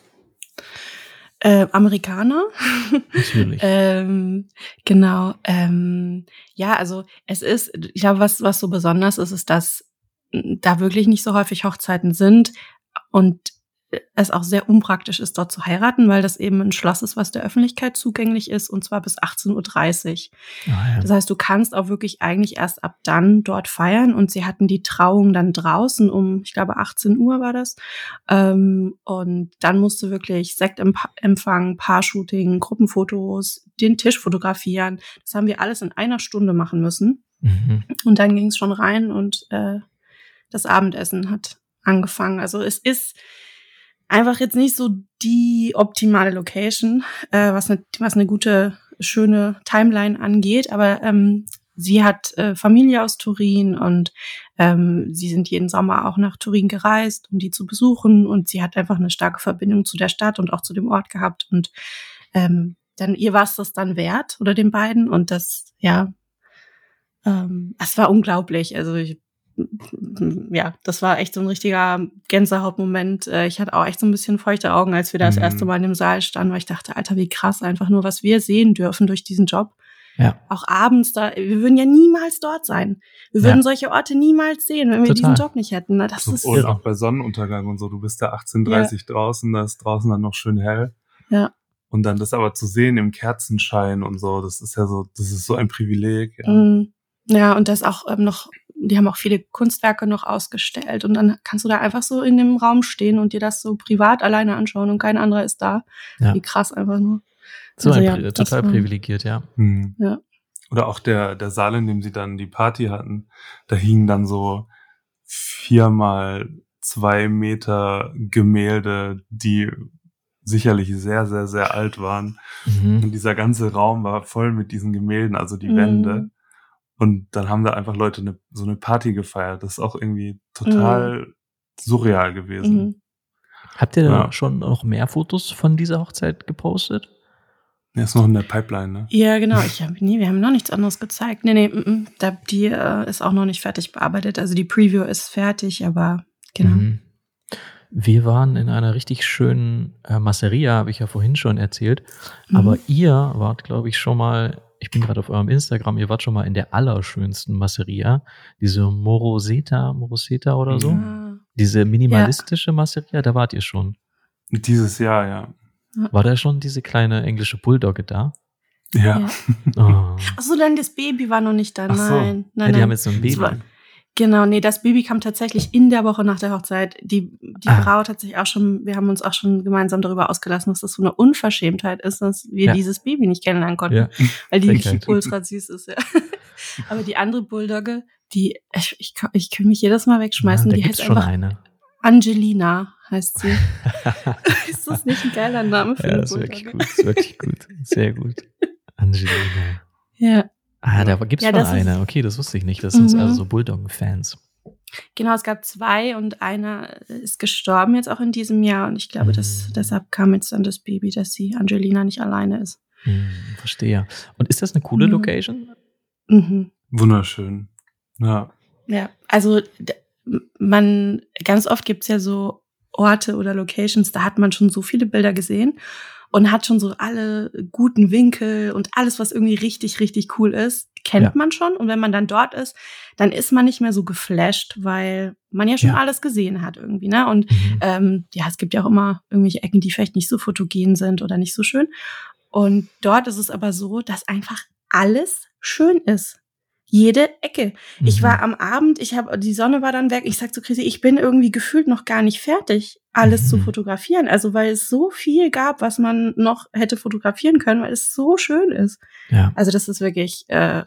Äh, Amerikaner. Natürlich. ähm, genau. Ähm, ja, also es ist, ich glaube, was, was so besonders ist, ist, dass mm, da wirklich nicht so häufig Hochzeiten sind und es auch sehr unpraktisch ist, dort zu heiraten, weil das eben ein Schloss ist, was der Öffentlichkeit zugänglich ist und zwar bis 18.30 Uhr. Ah, ja. Das heißt, du kannst auch wirklich eigentlich erst ab dann dort feiern. Und sie hatten die Trauung dann draußen um, ich glaube, 18 Uhr war das. Ähm, und dann musst du wirklich Sektempfang, Paar-Shooting, Gruppenfotos, den Tisch fotografieren. Das haben wir alles in einer Stunde machen müssen. Mhm. Und dann ging es schon rein und äh, das Abendessen hat angefangen. Also es ist einfach jetzt nicht so die optimale Location, äh, was eine was eine gute, schöne Timeline angeht, aber ähm, sie hat äh, Familie aus Turin und ähm, sie sind jeden Sommer auch nach Turin gereist, um die zu besuchen. Und sie hat einfach eine starke Verbindung zu der Stadt und auch zu dem Ort gehabt. Und ähm, dann ihr war es das dann wert oder den beiden. Und das ja ähm, es war unglaublich. Also ich, ja, das war echt so ein richtiger Gänsehautmoment. Äh, Ich hatte auch echt so ein bisschen feuchte Augen, als wir da das Mhm. erste Mal in dem Saal standen, weil ich dachte, Alter, wie krass einfach nur, was wir sehen dürfen durch diesen Job. Ja. Auch abends da, wir würden ja niemals dort sein. Wir würden Ja. solche Orte niemals sehen, wenn wir Total. diesen Job nicht hätten. Na, Das So, ist und irre. auch bei Sonnenuntergang und so. Du bist da 18.30 draußen, da ist draußen dann noch schön hell. Ja. Und dann das aber zu sehen im Kerzenschein und so, das ist ja so, das ist so ein Privileg. Ja. Mm, Ja, und das auch ähm, noch, die haben auch viele Kunstwerke noch ausgestellt und dann kannst du da einfach so in dem Raum stehen und dir das so privat alleine anschauen und kein anderer ist da. Ja. Wie krass einfach nur. So Also ein, ja, total war- privilegiert, ja. Hm. Ja. Oder auch der, der Saal, in dem sie dann die Party hatten, da hingen dann so viermal zwei Meter Gemälde, die sicherlich sehr, sehr, sehr alt waren. Mhm. Und dieser ganze Raum war voll mit diesen Gemälden, also die mhm. Wände. Und dann haben da einfach Leute eine, so eine Party gefeiert. Das ist auch irgendwie total mhm. surreal gewesen. Mhm. Habt ihr ja. schon noch mehr Fotos von dieser Hochzeit gepostet? Ja, ist noch in der Pipeline, ne? Ja, genau. Ich hab nie, wir haben noch nichts anderes gezeigt. Nee, nee, m -m, da, die äh, ist auch noch nicht fertig bearbeitet. Also die Preview ist fertig, aber genau. Mhm. Wir waren in einer richtig schönen äh, Masseria, habe ich ja vorhin schon erzählt. Mhm. Aber ihr wart, glaube ich, schon mal, ich bin gerade auf eurem Instagram, ihr wart schon mal in der allerschönsten Masseria, diese Moroseta, Moroseta oder so. Ja. Diese minimalistische ja. Masseria, da wart ihr schon. Dieses Jahr, ja. War da schon diese kleine englische Bulldogge da? Ja. ja. Oh. Achso, dann das Baby war noch nicht da. Nein. So. nein, ja, die nein. haben jetzt so ein Baby. Genau, nee, das Baby kam tatsächlich in der Woche nach der Hochzeit. Die, die ah. Braut hat sich auch schon, wir haben uns auch schon gemeinsam darüber ausgelassen, dass das so eine Unverschämtheit ist, dass wir ja. dieses Baby nicht kennenlernen konnten. Ja. Weil die wirklich ultra süß ist, ja. Aber die andere Bulldogge, die, ich, ich, ich kann mich jedes Mal wegschmeißen. Ja, die heißt einfach eine. Angelina heißt sie. ist das nicht ein geiler Name für ja, eine ist wirklich gut, ist wirklich gut. Sehr gut. Angelina. Ja. Ah, da gibt's ja, schon eine. Okay, das wusste ich nicht. Das sind mhm. also so Bulldog-Fans. Genau, es gab zwei und einer ist gestorben jetzt auch in diesem Jahr und ich glaube, mhm. dass, deshalb kam jetzt dann das Baby, dass sie Angelina nicht alleine ist. Mhm, verstehe. Und ist das eine coole mhm. Location? Mhm. Wunderschön. Ja. Ja, also man, ganz oft gibt's ja so Orte oder Locations, da hat man schon so viele Bilder gesehen und hat schon so alle guten Winkel und alles, was irgendwie richtig, richtig cool ist, kennt ja. man schon. Und wenn man dann dort ist, dann ist man nicht mehr so geflasht, weil man ja schon ja. alles gesehen hat irgendwie, ne? Und mhm. ähm, ja, es gibt ja auch immer irgendwelche Ecken, die vielleicht nicht so fotogen sind oder nicht so schön. Und dort ist es aber so, dass einfach alles schön ist jede Ecke. Mhm. Ich war am Abend, ich habe die Sonne war dann weg. Ich sag zu Chrissy, ich bin irgendwie gefühlt noch gar nicht fertig, alles mhm. zu fotografieren. Also weil es so viel gab, was man noch hätte fotografieren können, weil es so schön ist. Ja. Also das ist wirklich äh,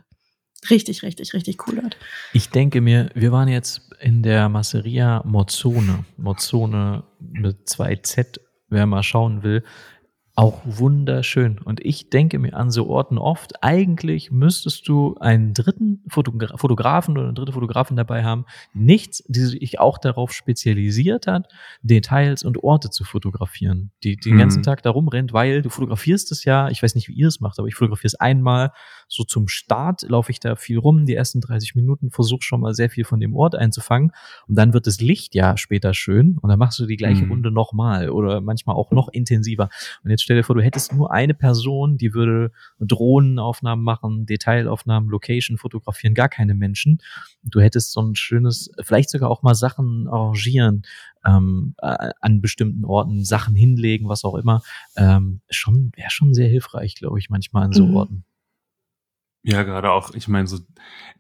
richtig, richtig, richtig cool. Dort. Ich denke mir, wir waren jetzt in der Masseria Mozzone, Mozzone mit zwei Z, wer mal schauen will auch wunderschön. Und ich denke mir an so Orten oft, eigentlich müsstest du einen dritten Fotogra Fotografen oder eine dritte Fotografin dabei haben, nichts, die sich auch darauf spezialisiert hat, Details und Orte zu fotografieren, die, die den ganzen mhm. Tag da rumrennt, weil du fotografierst es ja, ich weiß nicht, wie ihr es macht, aber ich fotografiere es einmal, so zum Start laufe ich da viel rum, die ersten 30 Minuten versuche schon mal sehr viel von dem Ort einzufangen und dann wird das Licht ja später schön und dann machst du die gleiche mhm. Runde nochmal oder manchmal auch noch intensiver. Und jetzt stell dir vor, du hättest nur eine Person, die würde Drohnenaufnahmen machen, Detailaufnahmen, Location fotografieren, gar keine Menschen. Du hättest so ein schönes, vielleicht sogar auch mal Sachen arrangieren, ähm, äh, an bestimmten Orten Sachen hinlegen, was auch immer. Ähm, schon wäre schon sehr hilfreich, glaube ich, manchmal an so mhm. Orten. Ja, gerade auch, ich meine, so,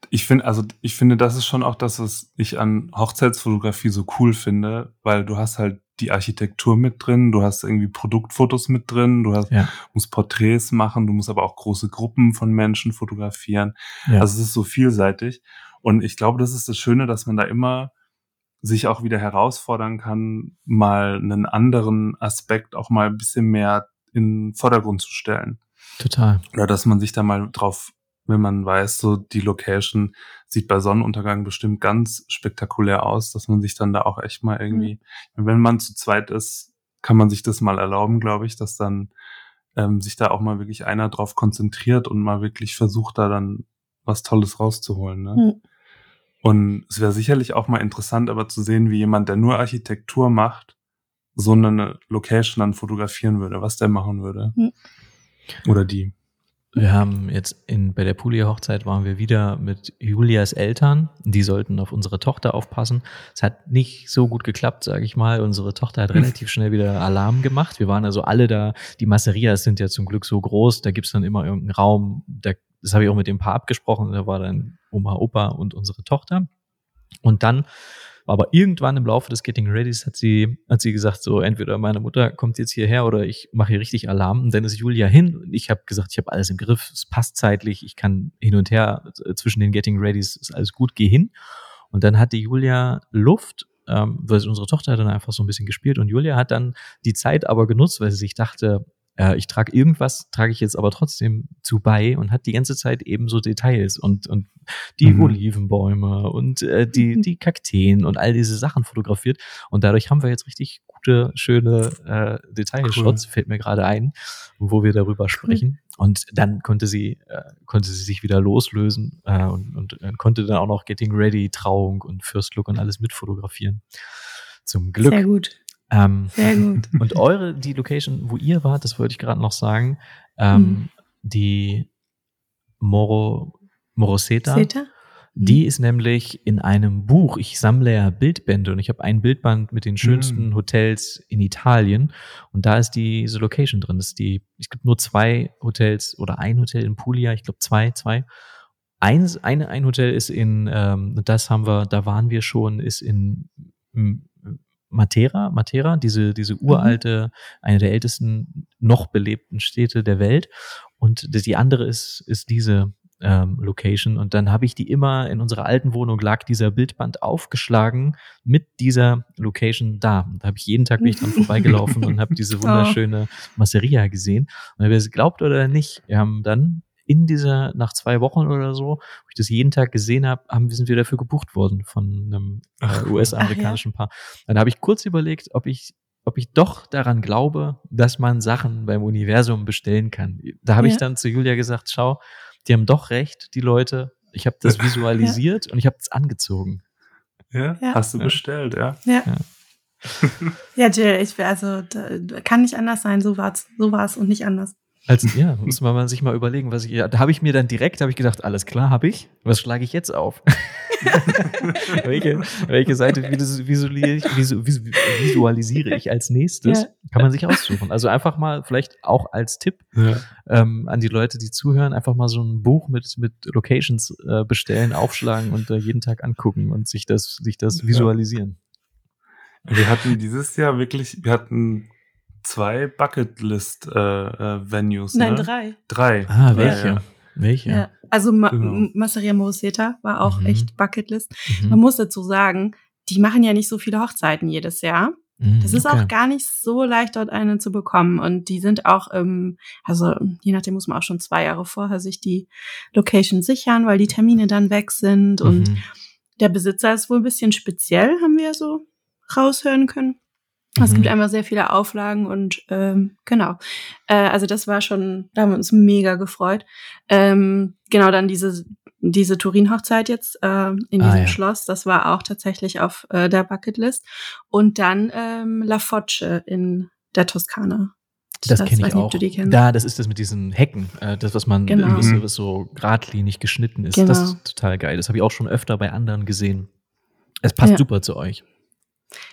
ich finde, also ich finde, das ist schon auch das, was ich an Hochzeitsfotografie so cool finde, weil du hast halt die Architektur mit drin, du hast irgendwie Produktfotos mit drin, du hast, ja. musst Porträts machen, du musst aber auch große Gruppen von Menschen fotografieren. Ja. Also es ist so vielseitig. Und ich glaube, das ist das Schöne, dass man da immer sich auch wieder herausfordern kann, mal einen anderen Aspekt auch mal ein bisschen mehr in den Vordergrund zu stellen. Total. Oder dass man sich da mal drauf wenn man weiß, so die Location sieht bei Sonnenuntergang bestimmt ganz spektakulär aus, dass man sich dann da auch echt mal irgendwie, mhm. wenn man zu zweit ist, kann man sich das mal erlauben, glaube ich, dass dann ähm, sich da auch mal wirklich einer drauf konzentriert und mal wirklich versucht, da dann was Tolles rauszuholen. Ne? Mhm. Und es wäre sicherlich auch mal interessant, aber zu sehen, wie jemand, der nur Architektur macht, so eine Location dann fotografieren würde, was der machen würde. Mhm. Oder die. Wir haben jetzt in, bei der Puli-Hochzeit waren wir wieder mit Julias Eltern. Die sollten auf unsere Tochter aufpassen. Es hat nicht so gut geklappt, sage ich mal. Unsere Tochter hat relativ schnell wieder Alarm gemacht. Wir waren also alle da. Die Masserias sind ja zum Glück so groß. Da gibt's dann immer irgendeinen Raum. Da, das habe ich auch mit dem Paar abgesprochen. Da war dann Oma, Opa und unsere Tochter. Und dann aber irgendwann im Laufe des Getting Readys hat sie, hat sie gesagt, so entweder meine Mutter kommt jetzt hierher oder ich mache hier richtig Alarm. Und dann ist Julia hin und ich habe gesagt, ich habe alles im Griff, es passt zeitlich, ich kann hin und her zwischen den Getting Readys, ist alles gut, geh hin. Und dann hatte Julia Luft ähm, weil unsere Tochter hat dann einfach so ein bisschen gespielt und Julia hat dann die Zeit aber genutzt, weil sie sich dachte, äh, ich trage irgendwas, trage ich jetzt aber trotzdem zu bei und hat die ganze Zeit eben so Details und, und die mhm. Olivenbäume und äh, die, die Kakteen und all diese Sachen fotografiert. Und dadurch haben wir jetzt richtig gute, schöne äh, Detailshots, cool. fällt mir gerade ein, wo wir darüber sprechen. Und dann konnte sie, äh, konnte sie sich wieder loslösen äh, und, und äh, konnte dann auch noch Getting Ready, Trauung und First Look und alles mitfotografieren. Zum Glück. Sehr gut. Ähm, Sehr gut. Und eure, die Location, wo ihr wart, das wollte ich gerade noch sagen, ähm, mhm. die Moro, Moroseta, Seta? die mhm. ist nämlich in einem Buch, ich sammle ja Bildbände und ich habe ein Bildband mit den schönsten mhm. Hotels in Italien und da ist diese Location drin. Das ist die, es gibt nur zwei Hotels oder ein Hotel in Puglia, ich glaube zwei, zwei. Eins, eine, ein Hotel ist in, ähm, das haben wir, da waren wir schon, ist in Matera, Matera, diese, diese mhm. uralte, eine der ältesten noch belebten Städte der Welt. Und die andere ist, ist diese ähm, Location. Und dann habe ich die immer in unserer alten Wohnung lag dieser Bildband aufgeschlagen mit dieser Location da. Da habe ich jeden Tag bin ich dran vorbeigelaufen und habe diese oh. wunderschöne Masseria gesehen. Und wer es glaubt oder nicht, wir haben dann in dieser, nach zwei Wochen oder so, wo ich das jeden Tag gesehen habe, haben, sind wir dafür gebucht worden von einem äh, US-amerikanischen ja. Paar. Dann habe ich kurz überlegt, ob ich ob ich doch daran glaube, dass man Sachen beim Universum bestellen kann. Da habe ja. ich dann zu Julia gesagt, schau, die haben doch recht, die Leute. Ich habe das visualisiert ja. und ich habe es angezogen. Ja? ja? hast du bestellt, ja. Ja. Ja, Jill, ich also da, kann nicht anders sein, so war's, so war's und nicht anders. Als, ja, muss man sich mal überlegen, was ich, ja, da habe ich mir dann direkt, habe ich gedacht, alles klar, habe ich. Was schlage ich jetzt auf? welche, welche Seite visualisiere ich, visualisiere ich als nächstes? Ja. Kann man sich aussuchen. Also einfach mal, vielleicht auch als Tipp ja. ähm, an die Leute, die zuhören, einfach mal so ein Buch mit, mit Locations äh, bestellen, aufschlagen und äh, jeden Tag angucken und sich das, sich das visualisieren. Wir hatten dieses Jahr wirklich, wir hatten zwei Bucketlist-Venues. Äh, äh, Nein, ne? drei. Drei. Ah, welche? Ja, welche? Ja. Also Ma genau. Masseria Moroseta war auch mhm. echt Bucketlist. Mhm. Man muss dazu sagen, die machen ja nicht so viele Hochzeiten jedes Jahr. Mhm, das ist okay. auch gar nicht so leicht, dort eine zu bekommen. Und die sind auch, ähm, also je nachdem muss man auch schon zwei Jahre vorher sich die Location sichern, weil die Termine dann weg sind. Und mhm. der Besitzer ist wohl ein bisschen speziell, haben wir so raushören können. Es mhm. gibt einfach sehr viele Auflagen und ähm, genau. Äh, also das war schon, da haben wir uns mega gefreut. Ähm, genau, dann diese diese Turin-Hochzeit jetzt äh, in ah, diesem ja. Schloss, das war auch tatsächlich auf äh, der Bucketlist. Und dann ähm, La Foce in der Toskana. Das, das kenne ich auch. Nicht, da, das ist das mit diesen Hecken, äh, das, was man genau. so, was so geradlinig geschnitten ist. Genau. Das ist total geil. Das habe ich auch schon öfter bei anderen gesehen. Es passt ja. super zu euch.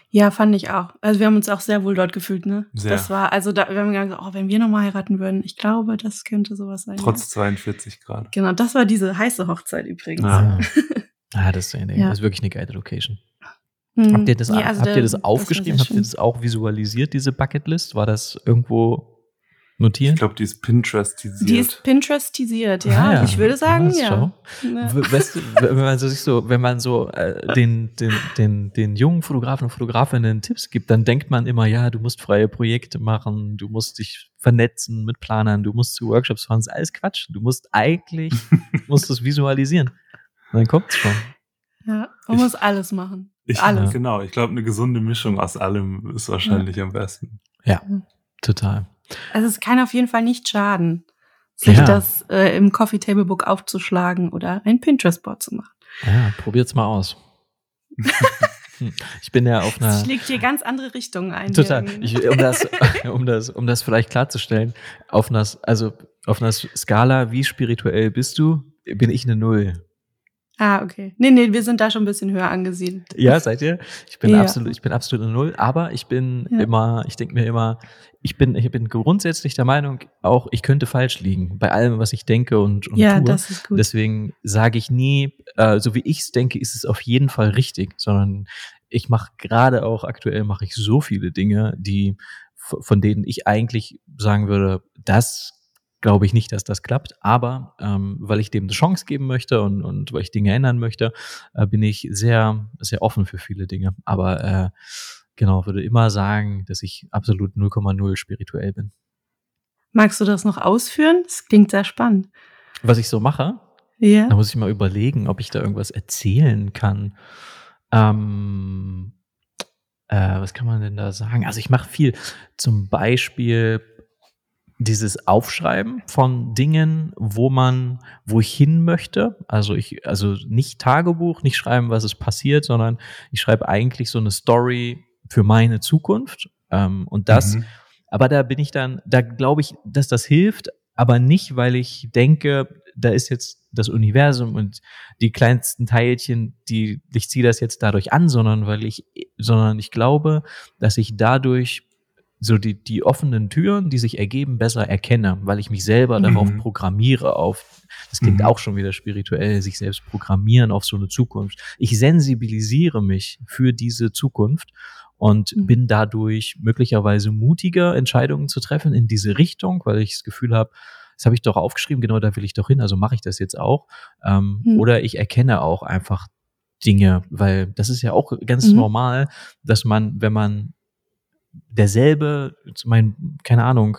Ja, fand ich auch. Also wir haben uns auch sehr wohl dort gefühlt, ne? Sehr. Das war, also da, wir haben gesagt, oh, wenn wir nochmal heiraten würden, ich glaube, das könnte sowas sein. Trotz ja. 42 Grad. Genau, das war diese heiße Hochzeit übrigens. Ah, ah das, ist, ja. das ist wirklich eine geile Location. Hm. Habt ihr das, ja, also habt ihr das aufgeschrieben? Das habt ihr das auch visualisiert, diese Bucketlist? War das irgendwo notieren? Ich glaube, die ist Pinterestisiert. Die ist Pinterestisiert, ja. Ah, ja. Ich würde sagen, ja. ja. Weißt du, wenn man so sich so, wenn man so äh, den, den, den, den jungen Fotografen und Fotografinnen Tipps gibt, dann denkt man immer, ja, du musst freie Projekte machen, du musst dich vernetzen mit Planern, du musst zu Workshops fahren. Das ist alles Quatsch. Du musst eigentlich, musst es visualisieren. Und dann kommt's schon. Ja, man ich, muss alles machen. Ich, alles. Genau, ich glaube, eine gesunde Mischung aus allem ist wahrscheinlich ja. am besten. Ja, total. Also es kann auf jeden Fall nicht schaden, sich ja. das äh, im Coffee Table Book aufzuschlagen oder ein Pinterest-Board zu machen. Ja, probiert's mal aus. Ich bin ja auf einer. Das schlägt hier ganz andere Richtungen ein. Total. Ich, um, das, um, das, um das vielleicht klarzustellen, auf einer, also auf einer Skala, wie spirituell bist du, bin ich eine Null. Ah, okay. Nee, nee, wir sind da schon ein bisschen höher angesiedelt. Ja, seid ihr? Ich bin ja. absolut, ich bin absolut Null, aber ich bin ja. immer, ich denke mir immer, ich bin, ich bin grundsätzlich der Meinung, auch ich könnte falsch liegen bei allem, was ich denke und, und ja, tue. Das ist gut. Deswegen sage ich nie, äh, so wie ich es denke, ist es auf jeden Fall richtig, sondern ich mache gerade auch aktuell mache ich so viele Dinge, die von denen ich eigentlich sagen würde, das glaube ich nicht, dass das klappt. Aber ähm, weil ich dem eine Chance geben möchte und, und weil ich Dinge ändern möchte, äh, bin ich sehr, sehr offen für viele Dinge. Aber äh, genau, würde immer sagen, dass ich absolut 0,0 spirituell bin. Magst du das noch ausführen? Das klingt sehr spannend. Was ich so mache? Ja. Da muss ich mal überlegen, ob ich da irgendwas erzählen kann. Ähm, äh, was kann man denn da sagen? Also ich mache viel. Zum Beispiel dieses Aufschreiben von Dingen, wo man, wo ich hin möchte. Also ich, also nicht Tagebuch, nicht schreiben, was ist passiert, sondern ich schreibe eigentlich so eine Story für meine Zukunft. Ähm, und das, mhm. aber da bin ich dann, da glaube ich, dass das hilft, aber nicht, weil ich denke, da ist jetzt das Universum und die kleinsten Teilchen, die, ich ziehe das jetzt dadurch an, sondern weil ich, sondern ich glaube, dass ich dadurch so die, die offenen Türen, die sich ergeben, besser erkenne, weil ich mich selber mhm. darauf programmiere, auf, das klingt mhm. auch schon wieder spirituell, sich selbst programmieren auf so eine Zukunft. Ich sensibilisiere mich für diese Zukunft und mhm. bin dadurch möglicherweise mutiger, Entscheidungen zu treffen in diese Richtung, weil ich das Gefühl habe, das habe ich doch aufgeschrieben, genau da will ich doch hin, also mache ich das jetzt auch. Ähm, mhm. Oder ich erkenne auch einfach Dinge, weil das ist ja auch ganz mhm. normal, dass man, wenn man derselbe, mein, keine Ahnung,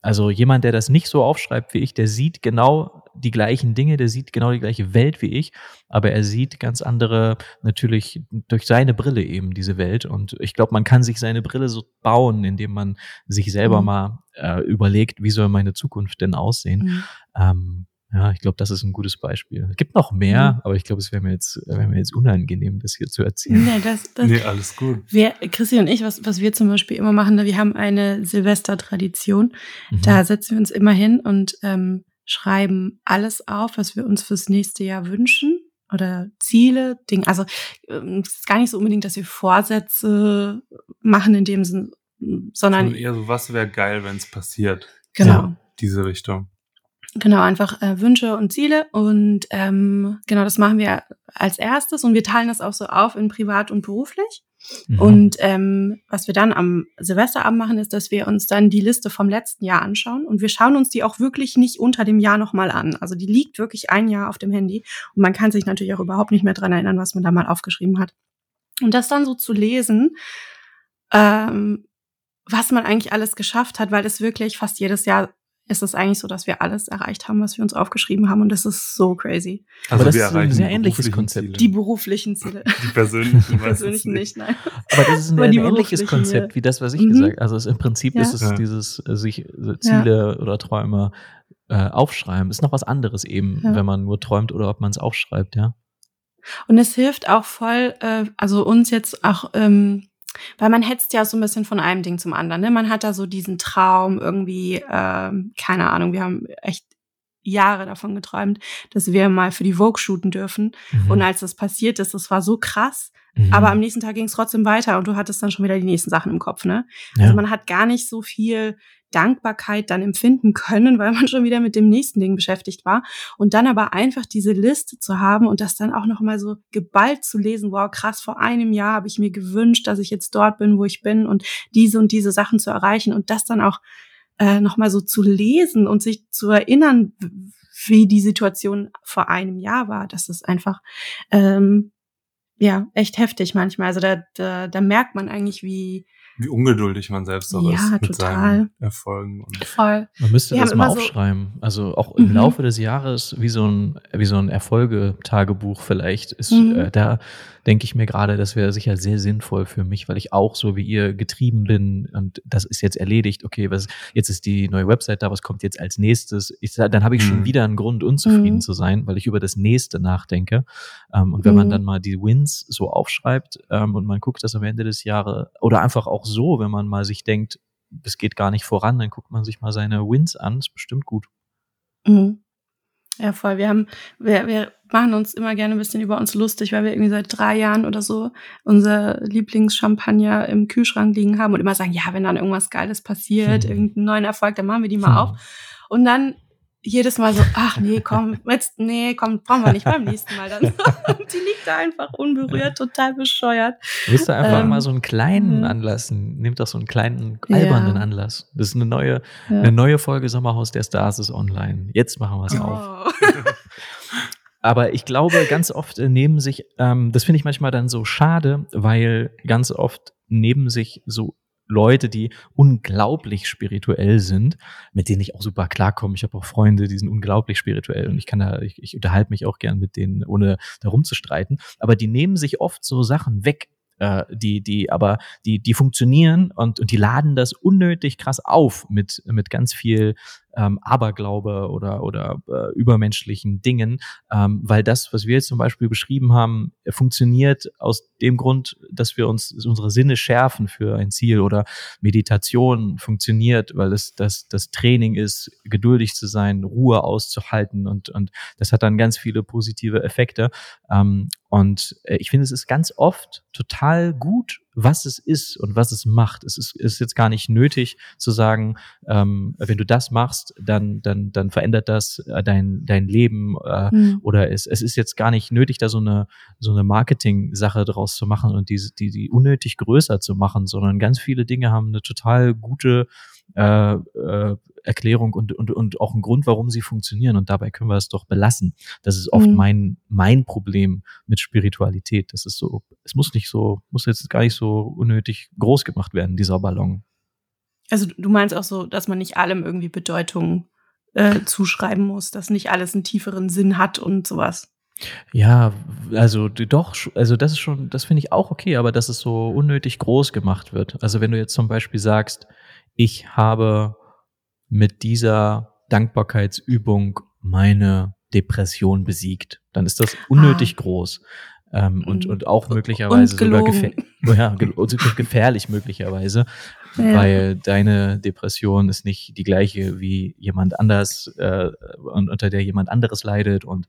also jemand, der das nicht so aufschreibt wie ich, der sieht genau die gleichen Dinge, der sieht genau die gleiche Welt wie ich, aber er sieht ganz andere, natürlich durch seine Brille eben diese Welt. Und ich glaube, man kann sich seine Brille so bauen, indem man sich selber mhm. mal äh, überlegt, wie soll meine Zukunft denn aussehen. Mhm. Ähm, ja, ich glaube, das ist ein gutes Beispiel. Es gibt noch mehr, mhm. aber ich glaube, es wäre mir jetzt, wäre mir jetzt unangenehm, das hier zu erzählen. Nee, das, das, nee alles gut. Wir, Christi und ich, was, was wir zum Beispiel immer machen, wir haben eine Silvester-Tradition. Mhm. Da setzen wir uns immer hin und ähm, schreiben alles auf, was wir uns fürs nächste Jahr wünschen oder Ziele, Dinge. Also ähm, es ist gar nicht so unbedingt, dass wir Vorsätze machen in dem Sinn, sondern eher so, was wäre geil, wenn es passiert. Genau. Ja, diese Richtung. Genau, einfach äh, Wünsche und Ziele. Und ähm, genau, das machen wir als erstes und wir teilen das auch so auf in privat und beruflich. Mhm. Und ähm, was wir dann am Silvesterabend machen, ist, dass wir uns dann die Liste vom letzten Jahr anschauen. Und wir schauen uns die auch wirklich nicht unter dem Jahr nochmal an. Also die liegt wirklich ein Jahr auf dem Handy. Und man kann sich natürlich auch überhaupt nicht mehr dran erinnern, was man da mal aufgeschrieben hat. Und das dann so zu lesen, ähm, was man eigentlich alles geschafft hat, weil das wirklich fast jedes Jahr ist es eigentlich so, dass wir alles erreicht haben, was wir uns aufgeschrieben haben. Und das ist so crazy. Also Aber das ist ein sehr ähnliches Konzept. Ziele. Die beruflichen Ziele. Die persönlichen. Die persönlichen nicht, nein. Aber das ist ein, ein ähnliches Konzept wie das, was ich mhm. gesagt habe. Also es, im Prinzip ja. ist es ja. dieses äh, sich äh, Ziele ja. oder Träume äh, aufschreiben. Ist noch was anderes eben, wenn man nur träumt oder ob man es aufschreibt, ja. Und es hilft auch voll, äh, also uns jetzt auch ähm, weil man hetzt ja so ein bisschen von einem Ding zum anderen. Ne? Man hat da so diesen Traum irgendwie, ähm, keine Ahnung, wir haben echt Jahre davon geträumt, dass wir mal für die Vogue shooten dürfen. Mhm. Und als das passiert ist, das war so krass. Mhm. Aber am nächsten Tag ging es trotzdem weiter und du hattest dann schon wieder die nächsten Sachen im Kopf. Ne? Ja. Also man hat gar nicht so viel Dankbarkeit dann empfinden können, weil man schon wieder mit dem nächsten Ding beschäftigt war. Und dann aber einfach diese Liste zu haben und das dann auch nochmal so geballt zu lesen, wow, krass, vor einem Jahr habe ich mir gewünscht, dass ich jetzt dort bin, wo ich bin und diese und diese Sachen zu erreichen und das dann auch äh, nochmal so zu lesen und sich zu erinnern, wie die Situation vor einem Jahr war. Das ist einfach ähm, ja echt heftig manchmal. Also da, da, da merkt man eigentlich, wie wie ungeduldig man selbst auch ja, ist mit total. seinen Erfolgen. Und Voll. Man müsste Wir das mal aufschreiben. So also auch im mhm. Laufe des Jahres wie so ein, wie so ein Erfolgetagebuch vielleicht ist, mhm. äh, da denke ich mir gerade, das wäre sicher sehr sinnvoll für mich, weil ich auch so wie ihr getrieben bin und das ist jetzt erledigt. Okay, was, jetzt ist die neue Website da, was kommt jetzt als nächstes? Ich, dann habe ich mhm. schon wieder einen Grund, unzufrieden mhm. zu sein, weil ich über das nächste nachdenke. Ähm, und wenn man mhm. dann mal die Wins so aufschreibt ähm, und man guckt das am Ende des Jahres oder einfach auch so, wenn man mal sich denkt, es geht gar nicht voran, dann guckt man sich mal seine Wins an, ist bestimmt gut. Mhm. Ja, voll. Wir haben, wir, wir machen uns immer gerne ein bisschen über uns lustig, weil wir irgendwie seit drei Jahren oder so unser Lieblingschampagner im Kühlschrank liegen haben und immer sagen, ja, wenn dann irgendwas Geiles passiert, mhm. irgendeinen neuen Erfolg, dann machen wir die mal mhm. auf. Und dann jedes Mal so, ach nee, komm, jetzt, nee, komm, brauchen wir nicht beim nächsten Mal dann. die liegt da einfach unberührt, total bescheuert. Willst du einfach ähm, mal so einen kleinen Anlass, nimm doch so einen kleinen albernen ja. Anlass. Das ist eine neue, ja. eine neue Folge Sommerhaus der Stars ist online. Jetzt machen wir es oh. auf. Aber ich glaube, ganz oft nehmen sich, ähm, das finde ich manchmal dann so schade, weil ganz oft neben sich so Leute, die unglaublich spirituell sind, mit denen ich auch super klarkomme. Ich habe auch Freunde, die sind unglaublich spirituell und ich kann da, ich, ich unterhalte mich auch gern mit denen, ohne darum zu streiten. Aber die nehmen sich oft so Sachen weg, äh, die, die, aber die, die funktionieren und, und die laden das unnötig krass auf mit, mit ganz viel ähm, Aberglaube oder, oder äh, übermenschlichen Dingen, ähm, weil das, was wir jetzt zum Beispiel beschrieben haben, funktioniert aus dem Grund, dass wir uns unsere Sinne schärfen für ein Ziel oder Meditation funktioniert, weil es das, das Training ist, geduldig zu sein, Ruhe auszuhalten und, und das hat dann ganz viele positive Effekte. Ähm, und äh, ich finde, es ist ganz oft total gut was es ist und was es macht. Es ist, ist jetzt gar nicht nötig zu sagen, ähm, wenn du das machst, dann, dann, dann verändert das äh, dein, dein Leben äh, mhm. oder es, es ist jetzt gar nicht nötig, da so eine, so eine Marketing-Sache draus zu machen und die, die, die unnötig größer zu machen, sondern ganz viele Dinge haben eine total gute äh, äh, Erklärung und, und, und auch ein Grund, warum sie funktionieren. Und dabei können wir es doch belassen. Das ist oft mhm. mein, mein Problem mit Spiritualität. Das ist so, es muss nicht so, muss jetzt gar nicht so unnötig groß gemacht werden, dieser Ballon. Also du meinst auch so, dass man nicht allem irgendwie Bedeutung äh, zuschreiben muss, dass nicht alles einen tieferen Sinn hat und sowas. Ja, also doch, also das ist schon, das finde ich auch okay, aber dass es so unnötig groß gemacht wird. Also wenn du jetzt zum Beispiel sagst, ich habe mit dieser Dankbarkeitsübung meine Depression besiegt, dann ist das unnötig ah. groß. Ähm, und, und auch möglicherweise und sogar gefähr ja, gefährlich möglicherweise, ja. weil deine Depression ist nicht die gleiche wie jemand anders äh, und unter der jemand anderes leidet. Und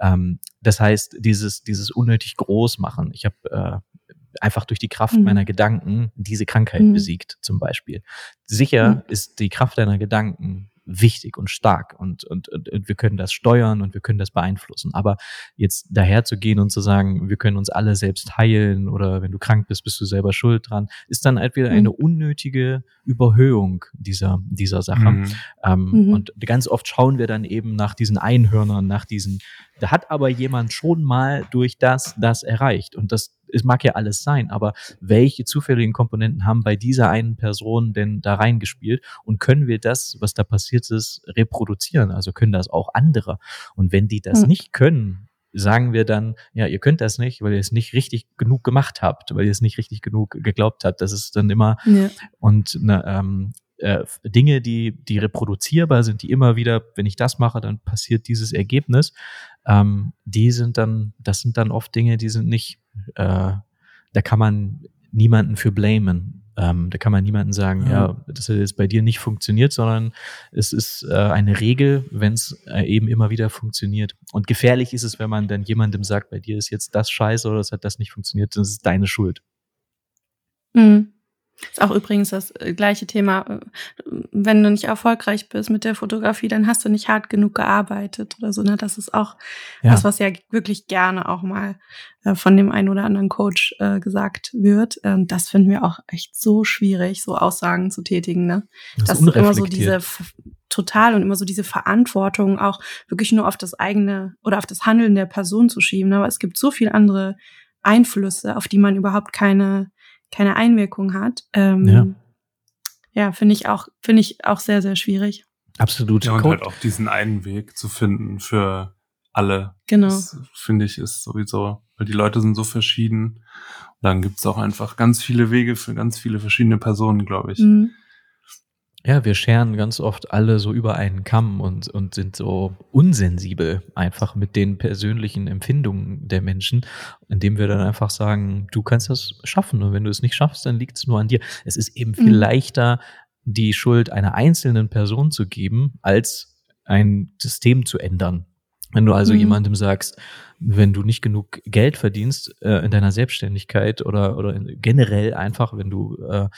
ähm, das heißt, dieses, dieses unnötig groß machen. Ich habe äh, einfach durch die Kraft mhm. meiner Gedanken diese Krankheit mhm. besiegt, zum Beispiel. Sicher mhm. ist die Kraft deiner Gedanken wichtig und stark und, und, und, und wir können das steuern und wir können das beeinflussen. Aber jetzt daher zu gehen und zu sagen, wir können uns alle selbst heilen oder wenn du krank bist, bist du selber schuld dran, ist dann halt wieder eine mhm. unnötige Überhöhung dieser, dieser Sache. Mhm. Ähm, mhm. Und ganz oft schauen wir dann eben nach diesen Einhörnern, nach diesen, da hat aber jemand schon mal durch das, das erreicht. Und das es mag ja alles sein, aber welche zufälligen Komponenten haben bei dieser einen Person denn da reingespielt und können wir das, was da passiert ist, reproduzieren? Also können das auch andere? Und wenn die das mhm. nicht können, sagen wir dann, ja, ihr könnt das nicht, weil ihr es nicht richtig genug gemacht habt, weil ihr es nicht richtig genug geglaubt habt. Das ist dann immer ja. und ne, ähm, äh, Dinge, die, die reproduzierbar sind, die immer wieder, wenn ich das mache, dann passiert dieses Ergebnis. Ähm, die sind dann, das sind dann oft Dinge, die sind nicht, äh, da kann man niemanden für blamen. Ähm, da kann man niemanden sagen, ja, ja das hat jetzt bei dir nicht funktioniert, sondern es ist äh, eine Regel, wenn es äh, eben immer wieder funktioniert. Und gefährlich ist es, wenn man dann jemandem sagt, bei dir ist jetzt das scheiße oder es hat das nicht funktioniert, das ist deine Schuld. Mhm. Ist auch übrigens das äh, gleiche Thema. Wenn du nicht erfolgreich bist mit der Fotografie, dann hast du nicht hart genug gearbeitet oder so. Ne? Das ist auch ja. was, was ja wirklich gerne auch mal äh, von dem einen oder anderen Coach äh, gesagt wird. Ähm, das finden wir auch echt so schwierig, so Aussagen zu tätigen. Ne? Das, das ist immer so diese total und immer so diese Verantwortung auch wirklich nur auf das eigene oder auf das Handeln der Person zu schieben. Aber es gibt so viel andere Einflüsse, auf die man überhaupt keine keine Einwirkung hat. Ähm, ja, ja finde ich auch, finde ich auch sehr, sehr schwierig. Absolut. Ja, und halt auch diesen einen Weg zu finden für alle. Genau. Das, finde ich, ist sowieso, weil die Leute sind so verschieden. Und dann gibt's auch einfach ganz viele Wege für ganz viele verschiedene Personen, glaube ich. Mhm. Ja, wir scheren ganz oft alle so über einen Kamm und, und sind so unsensibel einfach mit den persönlichen Empfindungen der Menschen, indem wir dann einfach sagen, du kannst das schaffen und wenn du es nicht schaffst, dann liegt es nur an dir. Es ist eben viel mhm. leichter, die Schuld einer einzelnen Person zu geben, als ein System zu ändern. Wenn du also mhm. jemandem sagst, wenn du nicht genug Geld verdienst äh, in deiner Selbstständigkeit oder, oder generell einfach, wenn du äh,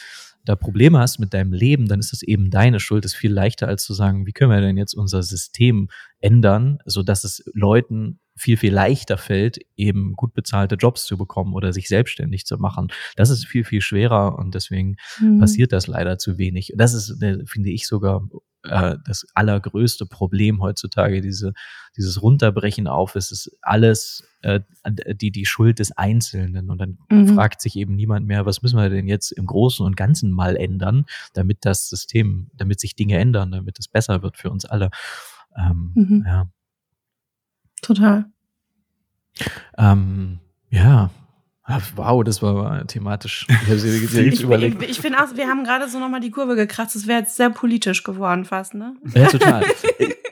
da Probleme hast mit deinem Leben, dann ist das eben deine Schuld. Das ist viel leichter als zu sagen, wie können wir denn jetzt unser System ändern, so dass es Leuten viel, viel leichter fällt, eben gut bezahlte Jobs zu bekommen oder sich selbstständig zu machen. Das ist viel, viel schwerer und deswegen mhm. passiert das leider zu wenig. Das ist, äh, finde ich, sogar äh, das allergrößte Problem heutzutage, diese, dieses Runterbrechen auf, es ist alles äh, die, die Schuld des Einzelnen. Und dann mhm. fragt sich eben niemand mehr, was müssen wir denn jetzt im Großen und Ganzen mal ändern, damit das System, damit sich Dinge ändern, damit es besser wird für uns alle. Ähm, mhm. Ja. Total. Ähm, ja, Wow, das war thematisch. Ich, ich, überlegt. ich, ich finde auch, wir haben gerade so nochmal die Kurve gekratzt. Das wäre jetzt sehr politisch geworden fast, ne? Ja, total.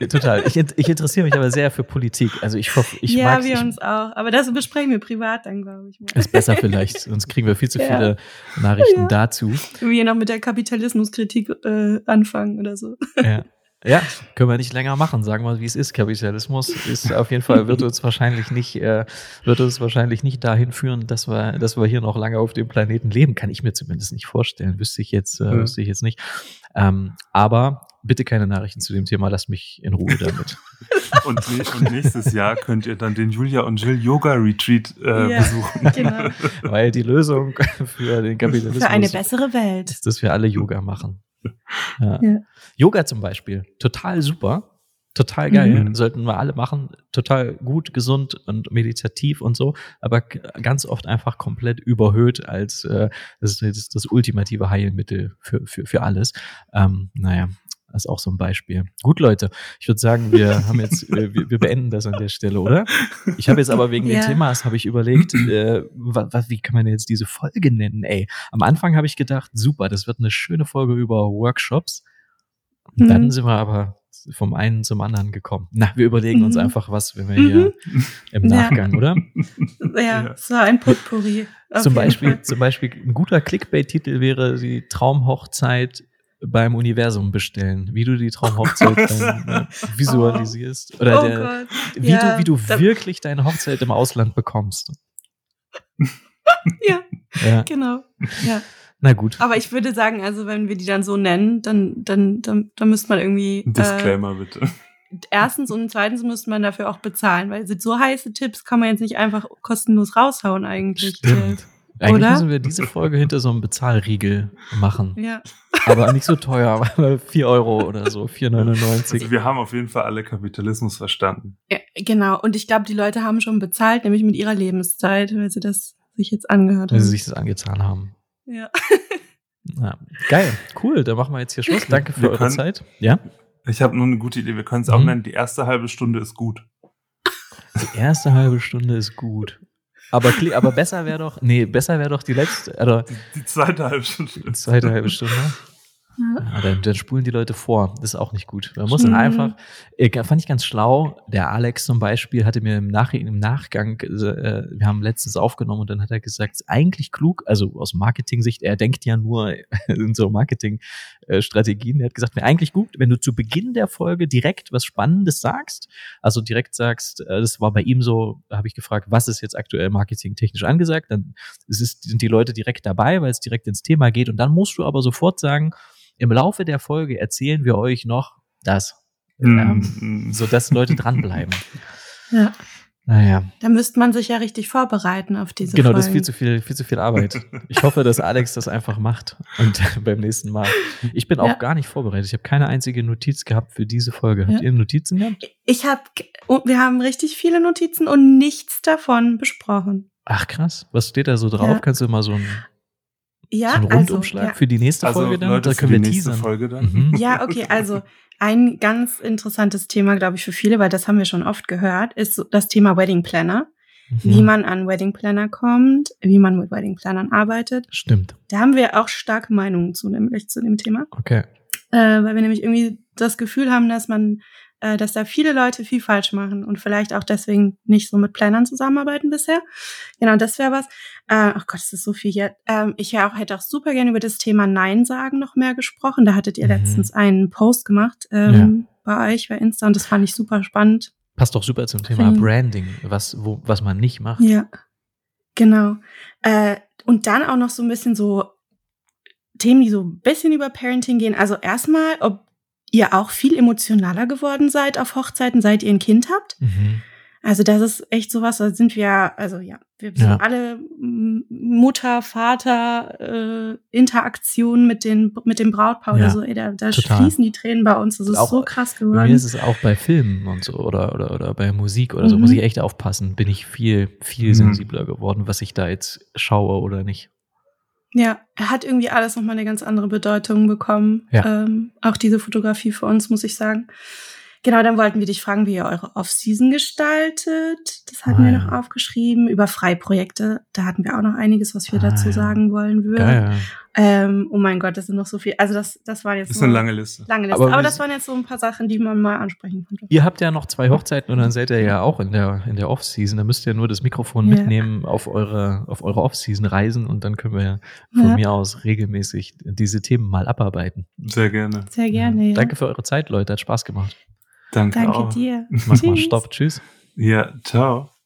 total. Ich, ich interessiere mich aber sehr für Politik. Also ich hoffe, ich Ja, wir uns auch. Aber das besprechen wir privat dann, glaube ich. Mal. Ist besser vielleicht. Sonst kriegen wir viel zu viele ja. Nachrichten ja. dazu. Wir noch mit der Kapitalismuskritik äh, anfangen oder so. Ja. Ja, können wir nicht länger machen. Sagen wir, wie es ist. Kapitalismus ist auf jeden Fall wird uns wahrscheinlich nicht äh, wird uns wahrscheinlich nicht dahin führen, dass wir dass wir hier noch lange auf dem Planeten leben. Kann ich mir zumindest nicht vorstellen. Wüsste ich jetzt äh, mhm. wüsste ich jetzt nicht. Ähm, aber bitte keine Nachrichten zu dem Thema. Lasst mich in Ruhe damit. und, und, nächstes Jahr könnt ihr dann den Julia und Jill Yoga Retreat äh, ja, besuchen. Genau. Weil die Lösung für den Kapitalismus für eine bessere Welt ist, dass wir alle Yoga machen. Ja. ja. Yoga zum Beispiel, total super. Total geil, mhm. sollten wir alle machen. Total gut, gesund und meditativ und so, aber ganz oft einfach komplett überhöht als äh, das, ist das ultimative Heilmittel für, für, für alles. Ähm, naja, das ist auch so ein Beispiel. Gut, Leute, ich würde sagen, wir haben jetzt, wir, wir beenden das an der Stelle, oder? Ich habe jetzt aber wegen ja. des Themas habe ich überlegt, äh, was, wie kann man jetzt diese Folge nennen? Ey, am Anfang habe ich gedacht, super, das wird eine schöne Folge über Workshops. Mhm. Dann sind wir aber vom einen zum anderen gekommen. Na, wir überlegen mhm. uns einfach was, wenn wir hier mhm. im Nachgang, ja. oder? Ja, so ein Potpourri. Zum Beispiel, zum Beispiel ein guter Clickbait-Titel wäre die Traumhochzeit beim Universum bestellen, wie du die Traumhochzeit dann, äh, visualisierst oh. oder oh der, wie ja, du, wie du wirklich deine Hochzeit im Ausland bekommst. ja, ja, genau. Ja. Na gut. Aber ich würde sagen, also wenn wir die dann so nennen, dann, dann, dann, dann müsste man irgendwie. Disclaimer äh, bitte. Erstens und zweitens müsste man dafür auch bezahlen, weil so heiße Tipps kann man jetzt nicht einfach kostenlos raushauen eigentlich. Stimmt. Eigentlich Oder? müssen wir diese Folge hinter so einem Bezahlriegel machen. Ja. Aber nicht so teuer, aber 4 Euro oder so, 4,99. Also wir haben auf jeden Fall alle Kapitalismus verstanden. Ja, genau. Und ich glaube, die Leute haben schon bezahlt, nämlich mit ihrer Lebenszeit, weil sie das sich jetzt angehört haben. Weil sie sich das angetan haben. Ja. ja. Geil, cool. Dann machen wir jetzt hier Schluss. Danke für wir eure können, Zeit. Ja. Ich habe nur eine gute Idee. Wir können es auch mhm. nennen. Die erste halbe Stunde ist gut. Die erste halbe Stunde ist gut. Aber, aber besser wäre doch, nee, besser wäre doch die letzte, oder? Die, die zweite halbe Stunde. Die zweite halbe Stunde. Ja, dann, dann spulen die Leute vor. Das ist auch nicht gut. Man muss dann mhm. einfach, fand ich ganz schlau, der Alex zum Beispiel hatte mir im, Nach im Nachgang, äh, wir haben letztens aufgenommen und dann hat er gesagt, es ist eigentlich klug, also aus Marketing-Sicht, er denkt ja nur in so Marketing-Strategien, er hat gesagt, wäre eigentlich gut, wenn du zu Beginn der Folge direkt was Spannendes sagst, also direkt sagst, äh, das war bei ihm so, habe ich gefragt, was ist jetzt aktuell marketingtechnisch angesagt, dann ist, sind die Leute direkt dabei, weil es direkt ins Thema geht und dann musst du aber sofort sagen, im Laufe der Folge erzählen wir euch noch das, mhm. ähm, so dass Leute dranbleiben. Ja. Naja. Da müsste man sich ja richtig vorbereiten auf diese Genau, Folgen. das ist viel zu viel, viel zu viel Arbeit. Ich hoffe, dass Alex das einfach macht und beim nächsten Mal. Ich bin auch ja. gar nicht vorbereitet. Ich habe keine einzige Notiz gehabt für diese Folge. Habt ja. ihr Notizen gehabt? Ich habe, wir haben richtig viele Notizen und nichts davon besprochen. Ach krass, was steht da so drauf? Ja. Kannst du mal so ein ja, so ein also, Rundumschlag also, ja. für die nächste also, Folge dann? Leute, da können wir teasern. Folge dann. Mhm. Ja, okay, also ein ganz interessantes Thema, glaube ich, für viele, weil das haben wir schon oft gehört, ist das Thema Wedding Planner. Mhm. Wie man an Wedding Planner kommt, wie man mit Wedding Plannern arbeitet. Stimmt. Da haben wir auch starke Meinungen zu, nämlich zu dem Thema. Okay. Äh, weil wir nämlich irgendwie das Gefühl haben, dass man äh, dass da viele Leute viel falsch machen und vielleicht auch deswegen nicht so mit Plannern zusammenarbeiten bisher. Genau, das wäre was. Äh, ach Gott, es ist so viel hier. Ähm, ich auch, hätte auch super gerne über das Thema Nein sagen noch mehr gesprochen. Da hattet ihr mhm. letztens einen Post gemacht ähm, ja. bei euch bei Insta und das fand ich super spannend. Passt doch super zum Thema Finde- Branding, was, wo, was man nicht macht. Ja, genau. Äh, und dann auch noch so ein bisschen so Themen, die so ein bisschen über Parenting gehen. Also erstmal, ob ihr auch viel emotionaler geworden seid auf Hochzeiten, seit ihr ein Kind habt. Mhm. Also das ist echt sowas, da sind wir, also ja, wir sind Ja. alle Mutter, Vater, äh, Interaktion mit den mit dem Brautpaar Ja, oder so, ey, da, da total. fließen die Tränen bei uns. Das ist Auch so krass Bei mir geworden. ist es auch bei Filmen und so oder, oder, oder bei Musik oder so, Mhm. muss ich echt aufpassen. Bin ich viel, viel Mhm. sensibler geworden, was ich da jetzt schaue oder nicht. Ja, er hat irgendwie alles nochmal eine ganz andere Bedeutung bekommen. Ja. Ähm, auch diese Fotografie für uns, muss ich sagen. Genau, dann wollten wir dich fragen, wie ihr eure Off-Season gestaltet. Das hatten Ah, wir ja. noch aufgeschrieben. Über Freiprojekte, da hatten wir auch noch einiges, was wir Ah, dazu ja. sagen wollen würden. Geil. Ähm, oh mein Gott, das sind noch so viel. Also das, das waren jetzt Das ist eine lange Liste. lange Liste. Aber Aber, das waren jetzt so ein paar Sachen, die man mal ansprechen konnte. Ihr habt ja noch zwei Hochzeiten und dann seid ihr ja auch in der, in der Off-Season. Da müsst ihr nur das Mikrofon Ja. mitnehmen auf eure, auf eure Off-Season reisen und dann können wir von Ja. mir aus regelmäßig diese Themen mal abarbeiten. Sehr gerne. Sehr gerne, ja. Danke für eure Zeit, Leute. Hat Spaß gemacht. Danke, Danke auch. dir. Mach mal. Stopp. Tschüss. Ja, ciao.